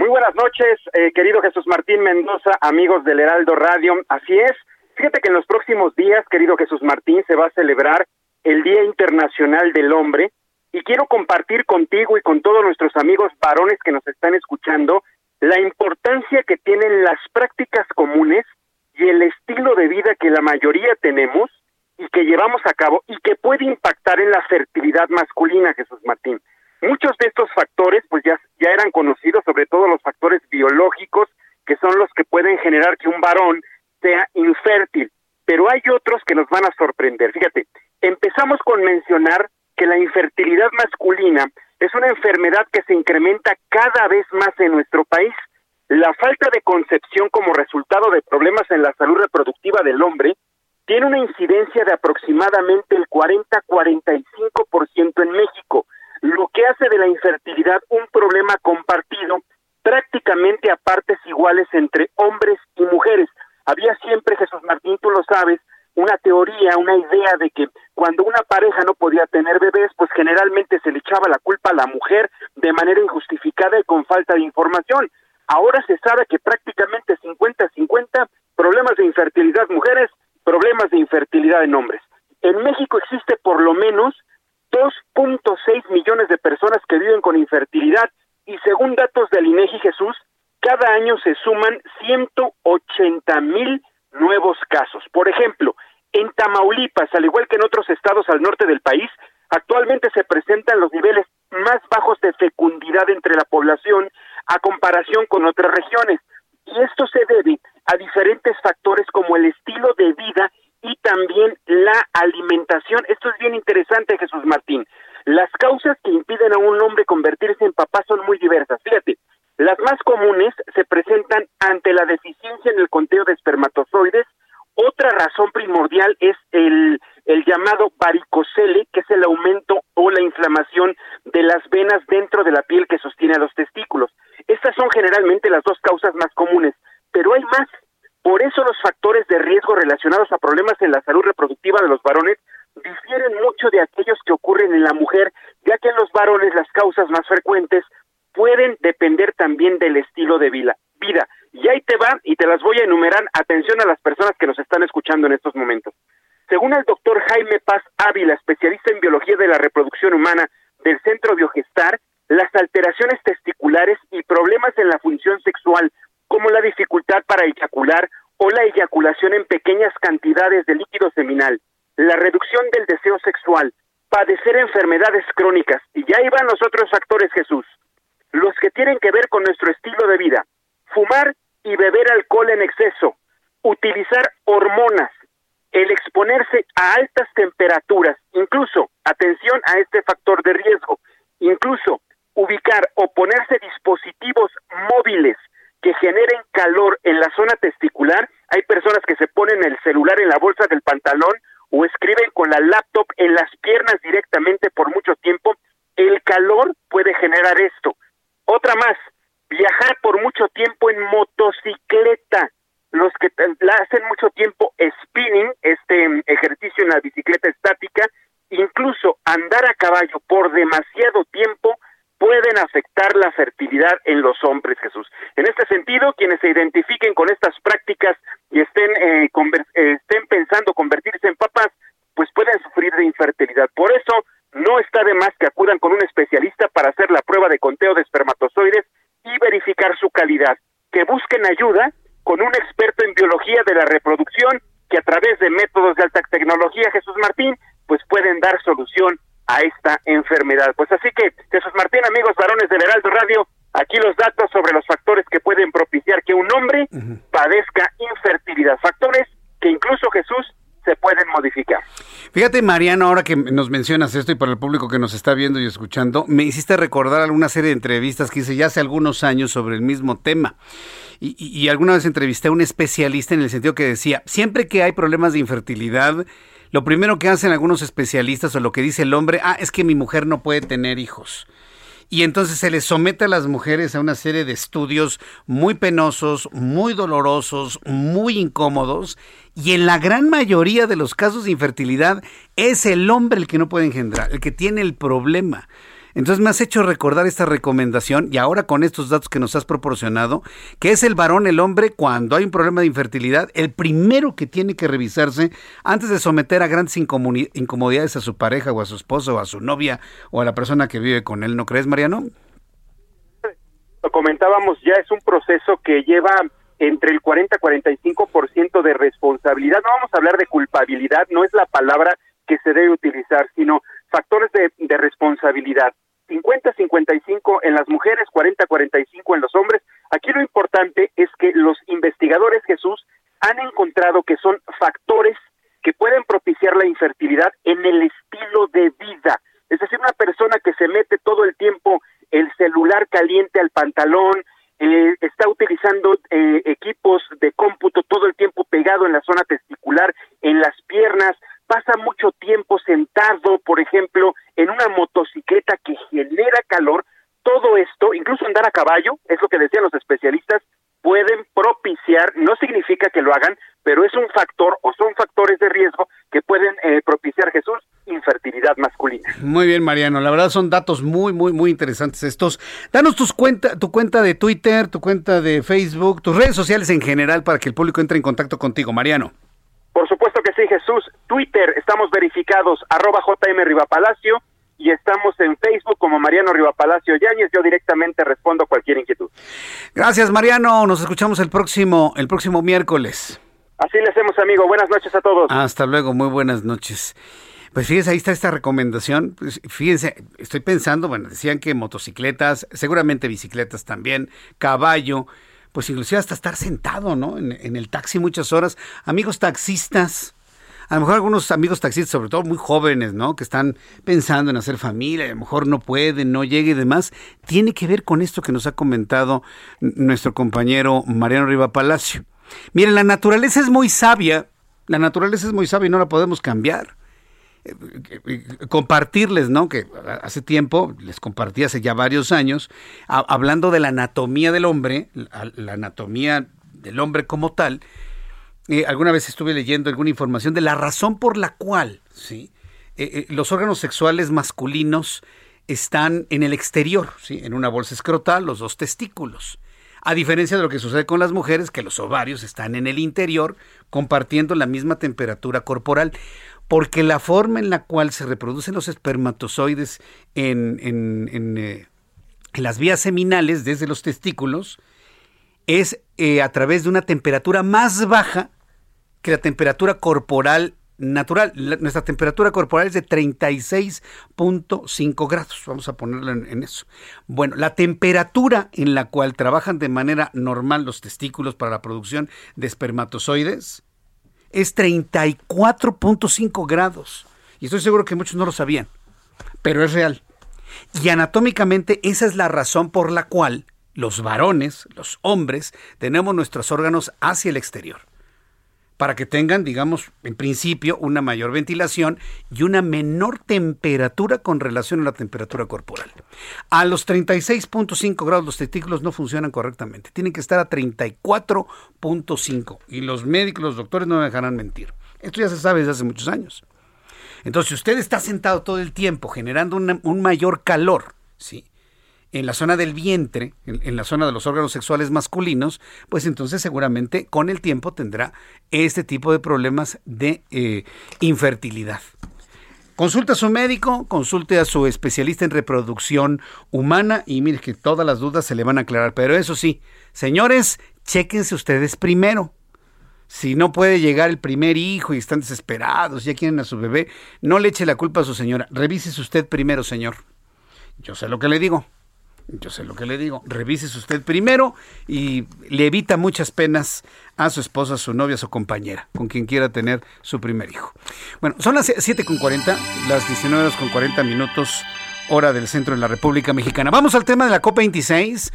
Muy buenas noches, eh, querido Jesús Martín Mendoza, amigos del Heraldo Radio. Así es, fíjate que en los próximos días, querido Jesús Martín, se va a celebrar el Día Internacional del Hombre y quiero compartir contigo y con todos nuestros amigos varones que nos están escuchando la importancia que tienen las prácticas comunes y el estilo de vida que la mayoría tenemos y que llevamos a cabo y que puede impactar en la fertilidad masculina, Jesús Martín. Muchos de estos factores pues ya, ya eran conocidos, sobre todo los factores biológicos, que son los que pueden generar que un varón sea infértil, pero hay otros que nos van a sorprender. Fíjate, empezamos con mencionar que la infertilidad masculina es una enfermedad que se incrementa cada vez más en nuestro país. La falta de concepción como resultado de problemas en la salud reproductiva del hombre tiene una incidencia de aproximadamente el 40-45% en México, lo que hace de la infertilidad un problema compartido prácticamente a partes iguales entre hombres y mujeres. Había siempre, Jesús Martín, tú lo sabes, una teoría, una idea de que cuando una pareja no podía tener bebés, pues generalmente se le echaba la culpa a la mujer de manera injustificada y con falta de información. Ahora se sabe que prácticamente 50-50 problemas de infertilidad mujeres, problemas de infertilidad en hombres. En México existe por lo menos 2.6 millones de personas que viven con infertilidad y según datos del INEGI Jesús, cada año se suman 180 mil nuevos casos. Por ejemplo, en Tamaulipas, al igual que en otros estados al norte del país, actualmente se presentan los niveles más bajos de fecundidad entre la población a comparación con otras regiones. Y esto se debe a diferentes factores como el estilo de vida y también la alimentación. Esto es bien interesante, Jesús Martín. Las causas que impiden a un hombre convertirse en papá son muy diversas. Fíjate, las más comunes se presentan ante la deficiencia en el conteo de espermatozoides. Otra razón primordial es el, el llamado varicocele, que es el aumento o la inflamación de las venas dentro de la piel que sostiene a los testículos. Estas son generalmente las dos causas más comunes, pero hay más. Por eso los factores de riesgo relacionados a problemas en la salud reproductiva de los varones difieren mucho de aquellos que ocurren en la mujer, ya que en los varones las causas más frecuentes pueden depender también del estilo de vida. vida. Y ahí te va y te las voy a enumerar. Atención a las personas que nos están escuchando en estos momentos. Según el doctor Jaime Paz Ávila, especialista en biología de la reproducción humana del Centro Biogestar, las alteraciones testiculares y problemas en la función sexual, como la dificultad para eyacular o la eyaculación en pequeñas cantidades de líquido seminal, la reducción del deseo sexual, padecer enfermedades crónicas, y ya iban los otros factores, Jesús, los que tienen que ver con nuestro estilo de vida, fumar y beber alcohol en exceso, utilizar hormonas, el exponerse a altas temperaturas, incluso, atención a este factor de riesgo, incluso ubicar o ponerse dispositivos móviles que generen calor en la zona testicular, hay personas que se ponen el celular en la bolsa del pantalón o escriben con la laptop en las piernas directamente por mucho tiempo, el calor puede generar esto. Otra más, viajar por mucho tiempo en motocicleta. Los que hacen mucho tiempo spinning, este ejercicio en la bicicleta estática, incluso andar a caballo por demasiado tiempo pueden afectar la fertilidad en los hombres, Jesús. En este sentido, quienes se identifiquen con estas prácticas y estén, eh, estén pensando convertirse en papás, pues pueden sufrir de infertilidad. Por eso, no está de más que acudan con un especialista para hacer la prueba de conteo de espermatozoides y verificar su calidad. Que busquen ayuda con un experto en biología de la reproducción que a través de métodos de alta tecnología, Jesús Martín, pues pueden dar solución a esta enfermedad. Pues así que, Jesús Martín, amigos varones del Heraldo Radio, aquí los datos sobre los factores que pueden propiciar que un hombre padezca infertilidad. Factores que incluso Jesús se pueden modificar. Fíjate, Mariano, ahora que nos mencionas esto y para el público que nos está viendo y escuchando, me hiciste recordar alguna serie de entrevistas que hice ya hace algunos años sobre el mismo tema. Y, y alguna vez entrevisté a un especialista en el sentido que decía, siempre que hay problemas de infertilidad, lo primero que hacen algunos especialistas o lo que dice el hombre, ah, es que mi mujer no puede tener hijos y entonces se les somete a las mujeres a una serie de estudios muy penosos, muy dolorosos, muy incómodos, y en la gran mayoría de los casos de infertilidad es el hombre el que no puede engendrar, el que tiene el problema. Entonces me has hecho recordar esta recomendación y ahora con estos datos que nos has proporcionado, que es el varón, el hombre, cuando hay un problema de infertilidad, el primero que tiene que revisarse antes de someter a grandes incomodidades a su pareja o a su esposo o a su novia o a la persona que vive con él. ¿No crees, Mariano? Lo comentábamos, ya es un proceso que lleva entre el 40 y 45% de responsabilidad. No vamos a hablar de culpabilidad, no es la palabra que se debe utilizar, sino factores de, de responsabilidad. 50-55 en las mujeres, 40-45 en los hombres. Aquí lo importante es que los investigadores, Jesús, han encontrado que son factores que pueden propiciar la infertilidad en el estilo de vida. Es decir, una persona que se mete todo el tiempo el celular caliente al pantalón, eh, está utilizando eh, equipos de cómputo todo el tiempo pegado en la zona testicular, en las piernas, pasa mucho tiempo sentado, por ejemplo, en una motocicleta que genera calor, todo esto, incluso andar a caballo, es lo que decían los especialistas, pueden propiciar, no significa que lo hagan, pero es un factor o son factores de riesgo que pueden eh, propiciar Jesús infertilidad masculina. Muy bien, Mariano, la verdad son datos muy muy muy interesantes estos. Danos tus cuenta, tu cuenta de Twitter, tu cuenta de Facebook, tus redes sociales en general para que el público entre en contacto contigo, Mariano. Por supuesto que sí, Jesús. Twitter, estamos verificados, arroba JM Rivapalacio, y estamos en Facebook como Mariano Rivapalacio Yáñez. Yo directamente respondo a cualquier inquietud. Gracias, Mariano. Nos escuchamos el próximo, el próximo miércoles. Así le hacemos, amigo. Buenas noches a todos. Hasta luego, muy buenas noches. Pues fíjense, ahí está esta recomendación. Pues fíjense, estoy pensando, bueno, decían que motocicletas, seguramente bicicletas también, caballo, pues inclusive hasta estar sentado, ¿no? En, el taxi muchas horas. Amigos taxistas, a lo mejor algunos amigos taxistas, sobre todo muy jóvenes, ¿no? Que están pensando en hacer familia, a lo mejor no pueden, no llega y demás, tiene que ver con esto que nos ha comentado nuestro compañero Mariano Riva Palacio. Miren, la naturaleza es muy sabia, la naturaleza es muy sabia y no la podemos cambiar compartirles, ¿no? Que hace tiempo, les compartí hace ya varios años, hablando de la anatomía del hombre, la, anatomía del hombre como tal, eh, alguna vez estuve leyendo alguna información de la razón por la cual, ¿sí? Eh, eh, los órganos sexuales masculinos están en el exterior, ¿sí? En una bolsa escrotal, los dos testículos. A diferencia de lo que sucede con las mujeres, que los ovarios están en el interior, compartiendo la misma temperatura corporal porque la forma en la cual se reproducen los espermatozoides en, eh, las vías seminales desde los testículos es eh, a través de una temperatura más baja que la temperatura corporal natural. nuestra temperatura corporal es de 36.5 grados. Vamos a ponerlo en, eso. Bueno, la temperatura en la cual trabajan de manera normal los testículos para la producción de espermatozoides es 34.5 grados. Y estoy seguro que muchos no lo sabían, pero es real. Y anatómicamente esa es la razón por la cual los varones, los hombres, tenemos nuestros órganos hacia el exterior para que tengan, digamos, en principio, una mayor ventilación y una menor temperatura con relación a la temperatura corporal. A los 36.5 grados los testículos no funcionan correctamente, tienen que estar a 34.5 y los médicos, los doctores no me dejarán mentir. Esto ya se sabe desde hace muchos años. Entonces, si usted está sentado todo el tiempo generando un mayor calor, ¿sí? En la zona del vientre, en, la zona de los órganos sexuales masculinos, pues entonces seguramente con el tiempo tendrá este tipo de problemas de eh, infertilidad. Consulte a su médico, consulte a su especialista en reproducción humana y mire que todas las dudas se le van a aclarar. Pero eso sí, señores, chéquense ustedes primero. Si no puede llegar el primer hijo y están desesperados, ya quieren a su bebé, no le eche la culpa a su señora. Revísese usted primero, señor. Yo sé lo que le digo. Yo sé lo que le digo. Revísese usted primero y le evita muchas penas a su esposa, a su novia, a su compañera, con quien quiera tener su primer hijo. Bueno, son las 7.40, las 19 horas con 40 minutos, hora del centro de la República Mexicana. Vamos al tema de la COP26.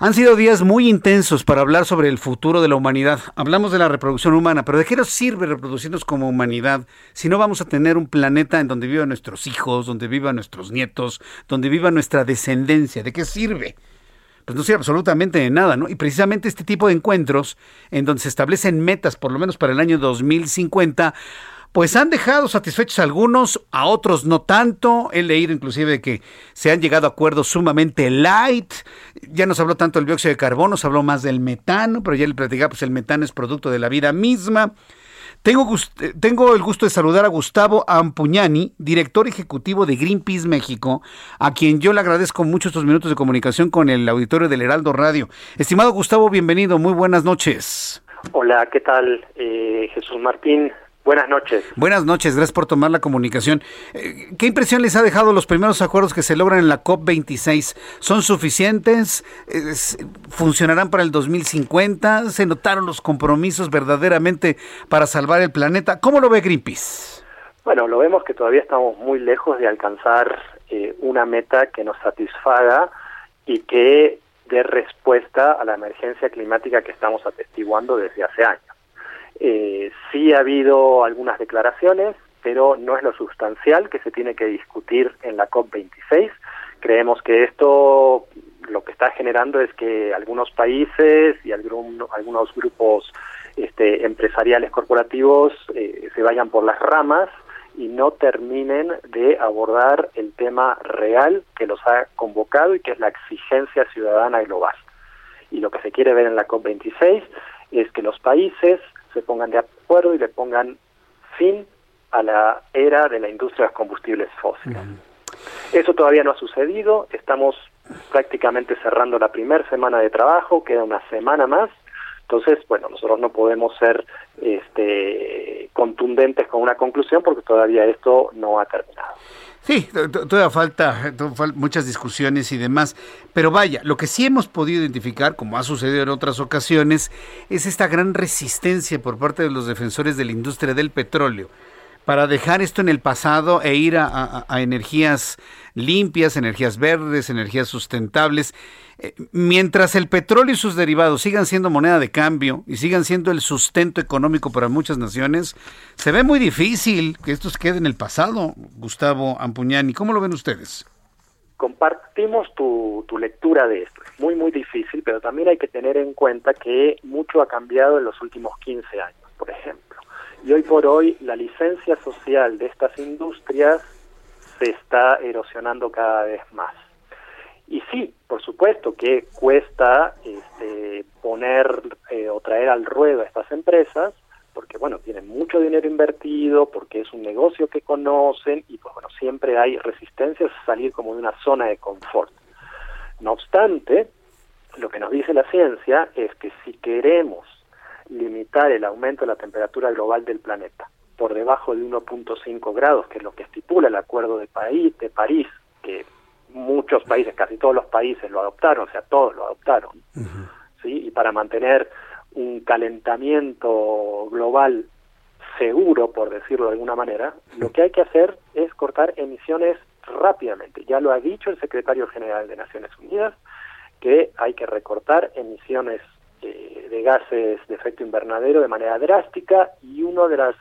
Han sido días muy intensos para hablar sobre el futuro de la humanidad. Hablamos de la reproducción humana, pero ¿de qué nos sirve reproducirnos como humanidad si no vamos a tener un planeta en donde vivan nuestros hijos, donde vivan nuestros nietos, donde viva nuestra descendencia? ¿De qué sirve? Pues no sirve absolutamente de nada, ¿no? Y precisamente este tipo de encuentros, en donde se establecen metas, por lo menos para el año 2050, pues han dejado satisfechos a algunos, a otros no tanto. He leído inclusive que se han llegado a acuerdos sumamente light. Ya nos habló tanto del dióxido de carbono, se habló más del metano, pero ya le platicaba, pues el metano es producto de la vida misma. Tengo, tengo el gusto de saludar a Gustavo Ampuñani, director ejecutivo de Greenpeace México, a quien yo le agradezco mucho estos minutos de comunicación con el auditorio del Heraldo Radio. Estimado Gustavo, bienvenido, muy buenas noches. Hola, ¿qué tal? Eh, Jesús Martín, Buenas noches. Buenas noches, gracias por tomar la comunicación. Eh, ¿Qué impresión les ha dejado los primeros acuerdos que se logran en la COP26? ¿Son suficientes? ¿Funcionarán para el 2050? ¿Se notaron los compromisos verdaderamente para salvar el planeta? ¿Cómo lo ve Greenpeace? Bueno, lo vemos que todavía estamos muy lejos de alcanzar eh, una meta que nos satisfaga y que dé respuesta a la emergencia climática que estamos atestiguando desde hace años. Eh, sí ha habido algunas declaraciones, pero no es lo sustancial que se tiene que discutir en la COP26. Creemos que esto lo que está generando es que algunos países y algunos grupos este, empresariales corporativos eh, se vayan por las ramas y no terminen de abordar el tema real que los ha convocado y que es la exigencia ciudadana global. Y lo que se quiere ver en la COP26 es que los países se pongan de acuerdo y le pongan fin a la era de la industria de los combustibles fósiles. Eso todavía no ha sucedido, estamos prácticamente cerrando la primera semana de trabajo, queda una semana más, entonces, bueno, nosotros no podemos ser este, contundentes con una conclusión porque todavía esto no ha terminado. Sí, todavía falta, muchas discusiones y demás, pero vaya, lo que sí hemos podido identificar, como ha sucedido en otras ocasiones, es esta gran resistencia por parte de los defensores de la industria del petróleo para dejar esto en el pasado e ir a, energías limpias, energías verdes, energías sustentables. Eh, mientras el petróleo y sus derivados sigan siendo moneda de cambio y sigan siendo el sustento económico para muchas naciones, se ve muy difícil que esto se quede en el pasado, Gustavo Ampuñani. ¿Cómo lo ven ustedes? Compartimos tu, tu lectura de esto. Es muy, muy difícil, pero también hay que tener en cuenta que mucho ha cambiado en los últimos 15 años, por ejemplo. Y hoy por hoy la licencia social de estas industrias se está erosionando cada vez más. Y sí, por supuesto que cuesta este, poner eh, o traer al ruedo a estas empresas, porque bueno, tienen mucho dinero invertido, porque es un negocio que conocen y pues bueno, siempre hay resistencias a salir como de una zona de confort. No obstante, lo que nos dice la ciencia es que si queremos limitar el aumento de la temperatura global del planeta por debajo de 1.5 grados, que es lo que estipula el Acuerdo de, París, de París, que muchos países, casi todos los países lo adoptaron, o sea, todos lo adoptaron, ¿sí? Y para mantener un calentamiento global seguro, por decirlo de alguna manera, lo que hay que hacer es cortar emisiones rápidamente. Ya lo ha dicho el secretario general de Naciones Unidas, que hay que recortar emisiones de, gases de efecto invernadero de manera drástica y uno de las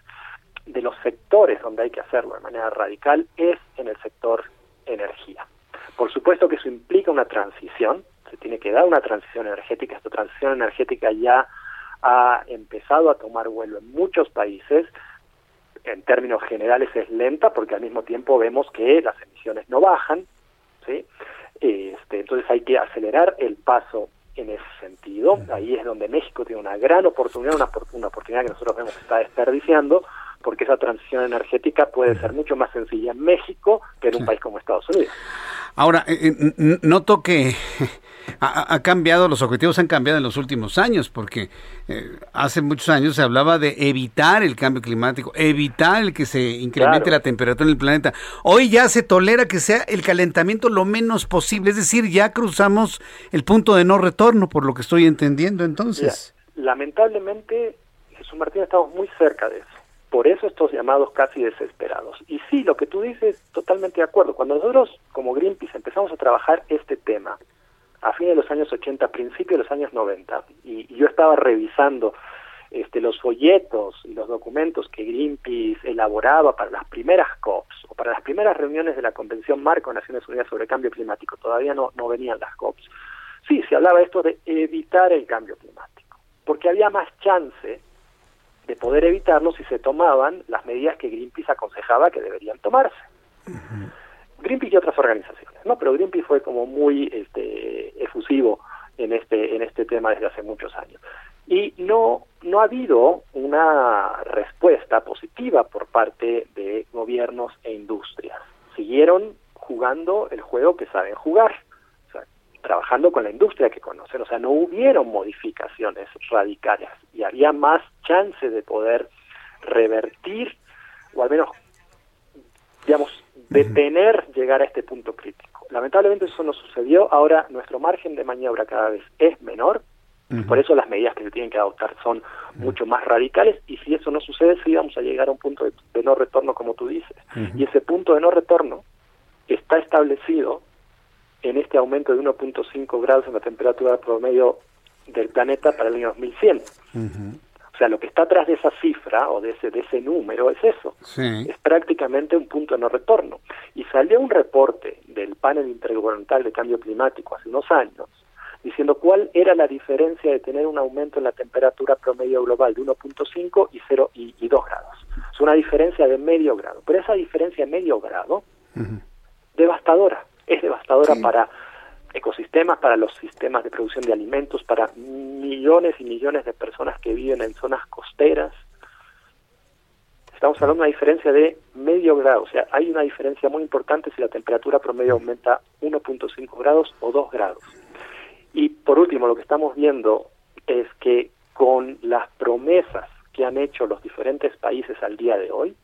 de los sectores donde hay que hacerlo de manera radical es en el sector energía. Por supuesto que eso implica una transición, se tiene que dar una transición energética, esta transición energética ya ha empezado a tomar vuelo en muchos países, en términos generales es lenta porque al mismo tiempo vemos que las emisiones no bajan, ¿sí? Este, entonces hay que acelerar el paso en ese sentido. Ahí es donde México tiene una gran oportunidad, una, una oportunidad que nosotros vemos que está desperdiciando, porque esa transición energética puede ser mucho más sencilla en México que en un país como Estados Unidos. Ahora, eh, eh, noto que ha, cambiado, los objetivos han cambiado en los últimos años, porque eh, hace muchos años se hablaba de evitar el cambio climático, evitar el que se incremente la temperatura en el planeta. Hoy ya se tolera que sea el calentamiento lo menos posible, es decir, ya cruzamos el punto de no retorno, por lo que estoy entendiendo entonces. lamentablemente, Jesús Martín, estamos muy cerca de eso. Por eso estos llamados casi desesperados. Y sí, lo que tú dices, totalmente de acuerdo. Cuando nosotros como Greenpeace empezamos a trabajar este tema, a fines de los años 80, principios de los años 90, y, yo estaba revisando este, los folletos y los documentos que Greenpeace elaboraba para las primeras COPs o para las primeras reuniones de la Convención Marco de Naciones Unidas sobre Cambio Climático, todavía no, no venían las COPs. Sí, se hablaba esto de evitar el cambio climático, porque había más chance de poder evitarlo si se tomaban las medidas que Greenpeace aconsejaba que deberían tomarse. Greenpeace y otras organizaciones, ¿no? Pero Greenpeace fue como muy este, efusivo en este, en este tema desde hace muchos años. Y no, no ha habido una respuesta positiva por parte de gobiernos e industrias. Siguieron jugando el juego que saben jugar, trabajando con la industria que conocen, o sea, no hubieron modificaciones radicales y había más chance de poder revertir o al menos, digamos, detener llegar a este punto crítico. Lamentablemente eso no sucedió, ahora nuestro margen de maniobra cada vez es menor, por eso las medidas que se tienen que adoptar son mucho más radicales y si eso no sucede, sí vamos a llegar a un punto de, no retorno como tú dices. Y ese punto de no retorno está establecido en este aumento de 1.5 grados en la temperatura promedio del planeta para el año 2100. O sea, lo que está atrás de esa cifra o de ese, de ese número es eso. Es prácticamente un punto de no retorno. Y salió un reporte del panel intergubernamental de cambio climático hace unos años diciendo cuál era la diferencia de tener un aumento en la temperatura promedio global de 1.5 y 0 y, 2 grados. Es una diferencia de medio grado. Pero esa diferencia de medio grado, devastadora, es devastadora para ecosistemas, para los sistemas de producción de alimentos, para millones y millones de personas que viven en zonas costeras. Estamos hablando de una diferencia de medio grado, o sea, hay una diferencia muy importante si la temperatura promedio aumenta 1.5 grados o 2 grados. Y por último, lo que estamos viendo es que con las promesas que han hecho los diferentes países al día de hoy,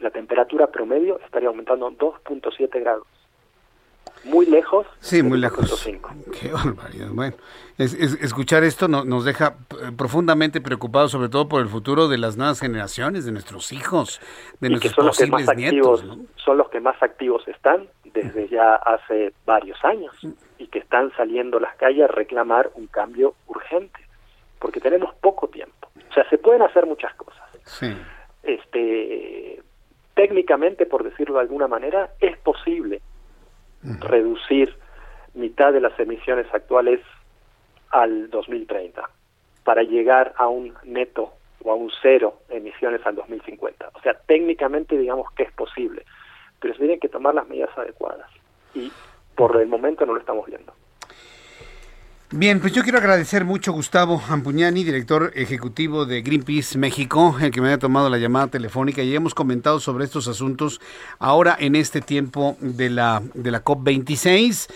la temperatura promedio estaría aumentando 2.7 grados muy lejos. Sí, muy lejos. Qué barbaridad. Bueno, escuchar esto nos deja eh, profundamente preocupados, sobre todo por el futuro de las nuevas generaciones, de nuestros hijos, de nuestros son posibles los que más nietos. Activos, Son los que más activos están desde ya hace varios años y que están saliendo a las calles a reclamar un cambio urgente, porque tenemos poco tiempo. O sea, se pueden hacer muchas cosas. Sí. Este, técnicamente, por decirlo de alguna manera, es posible reducir mitad de las emisiones actuales al 2030 para llegar a un neto o a un cero emisiones al 2050. O sea, técnicamente digamos que es posible, pero se tienen que tomar las medidas adecuadas y por el momento no lo estamos viendo. Bien, pues yo quiero agradecer mucho a Gustavo Ampuñani, director ejecutivo de Greenpeace México, el que me haya tomado la llamada telefónica y hemos comentado sobre estos asuntos ahora en este tiempo de la, de la COP26.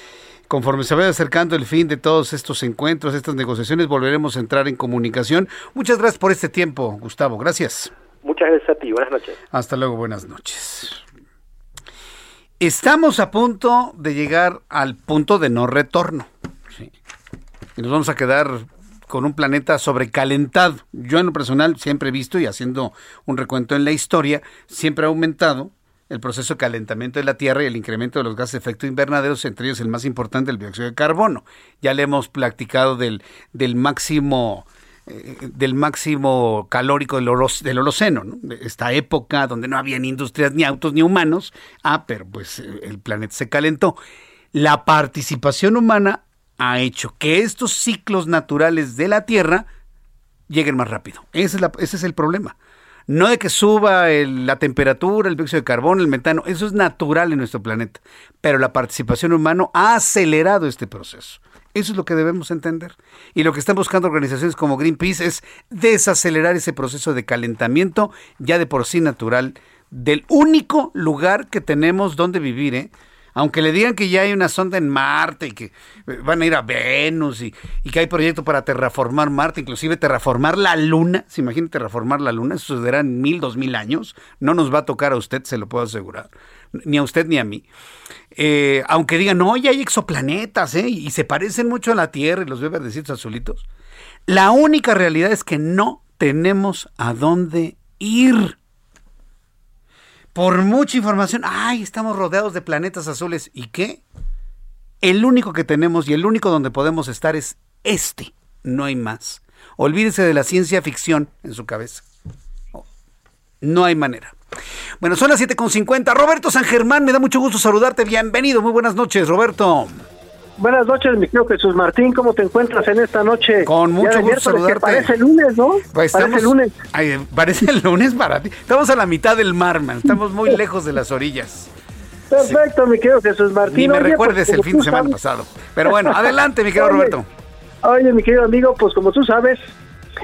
Conforme se vaya acercando el fin de todos estos encuentros, estas negociaciones, volveremos a entrar en comunicación. Muchas gracias por este tiempo, Gustavo. Gracias. Muchas gracias a ti. Buenas noches. Hasta luego. Buenas noches. Estamos a punto de llegar al punto de no retorno y nos vamos a quedar con un planeta sobrecalentado. Yo en lo personal siempre he visto y haciendo un recuento en la historia, siempre ha aumentado el proceso de calentamiento de la Tierra y el incremento de los gases de efecto invernadero, entre ellos el más importante, el dióxido de carbono. Ya le hemos platicado del, del máximo eh, del máximo calórico del, del Holoceno, esta época donde no había ni industrias, ni autos, ni humanos. Ah, pero pues el planeta se calentó. La participación humana ha hecho que estos ciclos naturales de la Tierra lleguen más rápido. Ese es, el problema. No de que suba la temperatura, el dióxido de carbono, el metano, eso es natural en nuestro planeta. Pero la participación humana ha acelerado este proceso. Eso es lo que debemos entender. Y lo que están buscando organizaciones como Greenpeace es desacelerar ese proceso de calentamiento ya de por sí natural del único lugar que tenemos donde vivir. ¿eh? Aunque le digan que ya hay una sonda en Marte y que eh, van a ir a Venus y, que hay proyecto para terraformar Marte, inclusive terraformar la Luna, se imagina terraformar la Luna, eso sucederá en mil, dos mil años, no nos va a tocar a usted, se lo puedo asegurar, ni a usted ni a mí. Eh, aunque digan, no, ya hay exoplanetas, ¿eh? y se parecen mucho a la Tierra y los ve verdecitos azulitos, la única realidad es que no tenemos a dónde ir por mucha información, ay, estamos rodeados de planetas azules. ¿Y qué? El único que tenemos y el único donde podemos estar es este. No hay más. Olvídese de la ciencia ficción en su cabeza. No hay manera. Bueno, son las 7.50. Roberto San Germán, me da mucho gusto saludarte. Bienvenido, muy buenas noches, Roberto. Buenas noches, mi querido Jesús Martín. ¿Cómo te encuentras en esta noche? Con mucho gusto saludarte. Parece lunes, ¿no? Pues parece lunes. Ay, parece el lunes para ti. Estamos a la mitad del mar, man. Estamos muy lejos de las orillas. Perfecto, mi querido Jesús Martín. Ni me Oye, recuerdes pues, el fin de semana sabes- pasado. Pero bueno, adelante, mi querido Oye, Roberto. Oye, mi querido amigo, pues como tú sabes,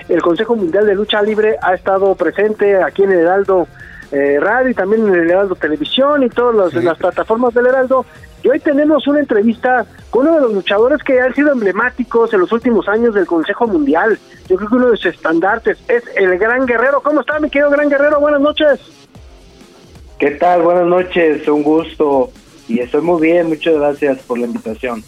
el Consejo Mundial de Lucha Libre ha estado presente aquí en el Heraldo eh, Radio y también en el Heraldo Televisión y todas las, las plataformas del Heraldo. Y hoy tenemos una entrevista con uno de los luchadores que han sido emblemáticos en los últimos años del Consejo Mundial. Yo creo que uno de sus estandartes es el Gran Guerrero. ¿Cómo está, mi querido Gran Guerrero? Buenas noches. ¿Qué tal? Buenas noches, un gusto. Y estoy muy bien, muchas gracias por la invitación.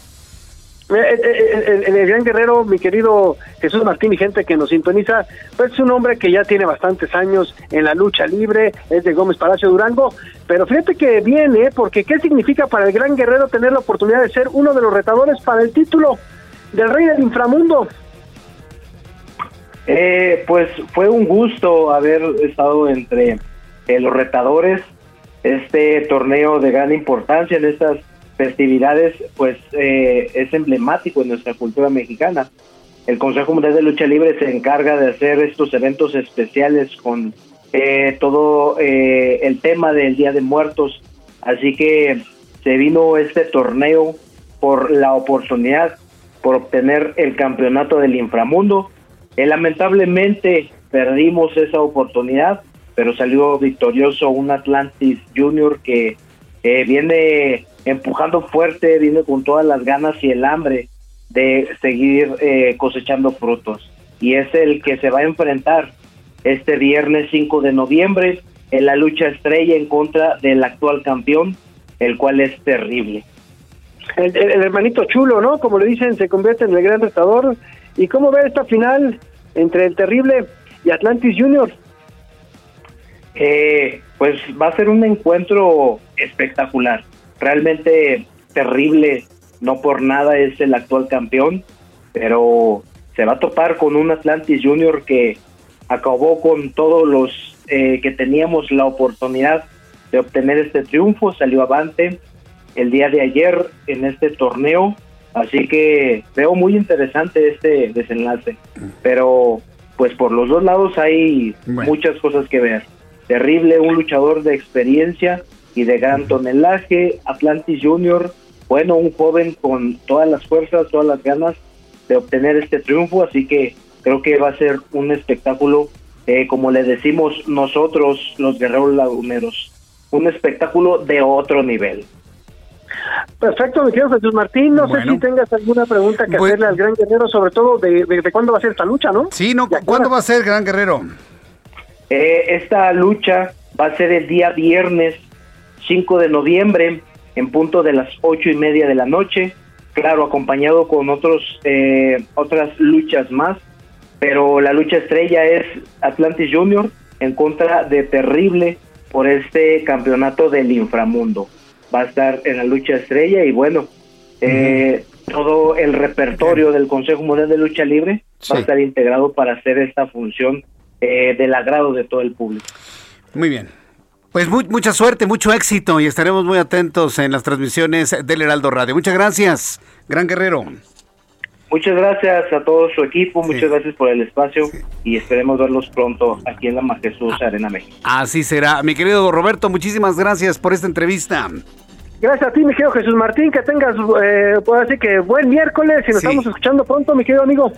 Eh, eh, eh, El, el- el gran guerrero, mi querido Jesús Martín y gente que nos sintoniza, pues es un hombre que ya tiene bastantes años en la lucha libre, es de Gómez Palacio Durango, pero fíjate que viene, porque ¿qué significa para el gran guerrero tener la oportunidad de ser uno de los retadores para el título del rey del inframundo? Eh, pues fue un gusto haber estado entre eh, los retadores. Este torneo de gran importancia en estas festividades, pues eh, es emblemático en nuestra cultura mexicana. El Consejo Mundial de Lucha Libre se encarga de hacer estos eventos especiales con eh, todo eh, el tema del Día de Muertos. Así que se vino este torneo por la oportunidad, por obtener el campeonato del inframundo. Eh, lamentablemente perdimos esa oportunidad, pero salió victorioso un Atlantis Junior que eh, viene empujando fuerte, viene con todas las ganas y el hambre de seguir eh, cosechando frutos. Y es el que se va a enfrentar este viernes 5 de noviembre en la lucha estrella en contra del actual campeón, el cual es terrible. El, el- el hermanito chulo, ¿no? Como le dicen, se convierte en el gran retador. ¿Y cómo ve esta final entre el terrible y Atlantis Junior? Eh, pues va a ser un encuentro espectacular, realmente terrible, no por nada es el actual campeón, pero se va a topar con un Atlantis Junior que acabó con todos los eh, que teníamos la oportunidad de obtener este triunfo, salió avante el día de ayer en este torneo, así que veo muy interesante este desenlace, pero pues por los dos lados hay muchas cosas que ver. Terrible, un luchador de experiencia y de gran tonelaje, Atlantis Junior, bueno, un joven con todas las fuerzas, todas las ganas de obtener este triunfo, así que creo que va a ser un espectáculo, eh, como le decimos nosotros, los guerreros laguneros, un espectáculo de otro nivel. Perfecto, mi querido Jesús Martín. No sé si tengas alguna pregunta que hacerle al gran guerrero, sobre todo de, de- de cuándo va a ser esta lucha, ¿no? Sí, no, ¿cuándo va a ser, Gran Guerrero? Eh, esta lucha va a ser el día viernes 5 de noviembre en punto de las ocho y media de la noche, claro, acompañado con otros eh, otras luchas más, pero la lucha estrella es Atlantis Junior en contra de Terrible por este campeonato del inframundo. Va a estar en la lucha estrella y bueno, eh, todo el repertorio del Consejo Mundial de Lucha Libre va a estar integrado para hacer esta función eh, del agrado de todo el público. Muy bien. Pues mu- mucha suerte, mucho éxito y estaremos muy atentos en las transmisiones del Heraldo Radio. Muchas gracias, Gran Guerrero. Muchas gracias a todo su equipo, muchas gracias por el espacio y esperemos verlos pronto aquí en la Majestuosa Ah. Arena México. Así será. Mi querido Roberto, muchísimas gracias por esta entrevista. Gracias a ti, mi querido Jesús Martín, que tengas, eh, puedo decir que buen miércoles y nos Sí. estamos escuchando pronto, mi querido amigo.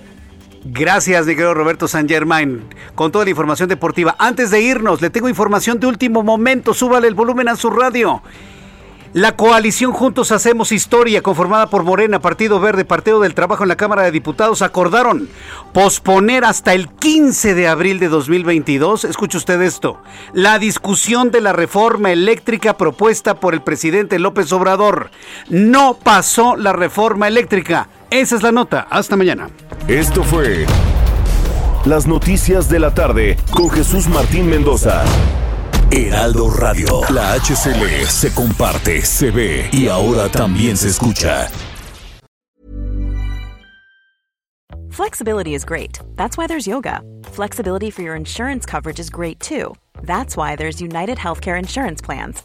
Gracias, mi querido Roberto San Germain, con toda la información deportiva. Antes de irnos, le tengo información de último momento. Súbale el volumen a su radio. La coalición Juntos Hacemos Historia, conformada por Morena, Partido Verde, Partido del Trabajo en la Cámara de Diputados, acordaron posponer hasta el 15 de abril de 2022, escuche usted esto, la discusión de la reforma eléctrica propuesta por el presidente López Obrador. No pasó la reforma eléctrica. Esa es la nota. Hasta mañana. Esto fue Las Noticias de la Tarde con Jesús Martín Mendoza. Heraldo Radio. La HCL se comparte, se ve y ahora también se escucha. Flexibility is great. That's why there's yoga. Flexibility for your insurance coverage is great too. That's why there's United Healthcare Insurance Plans.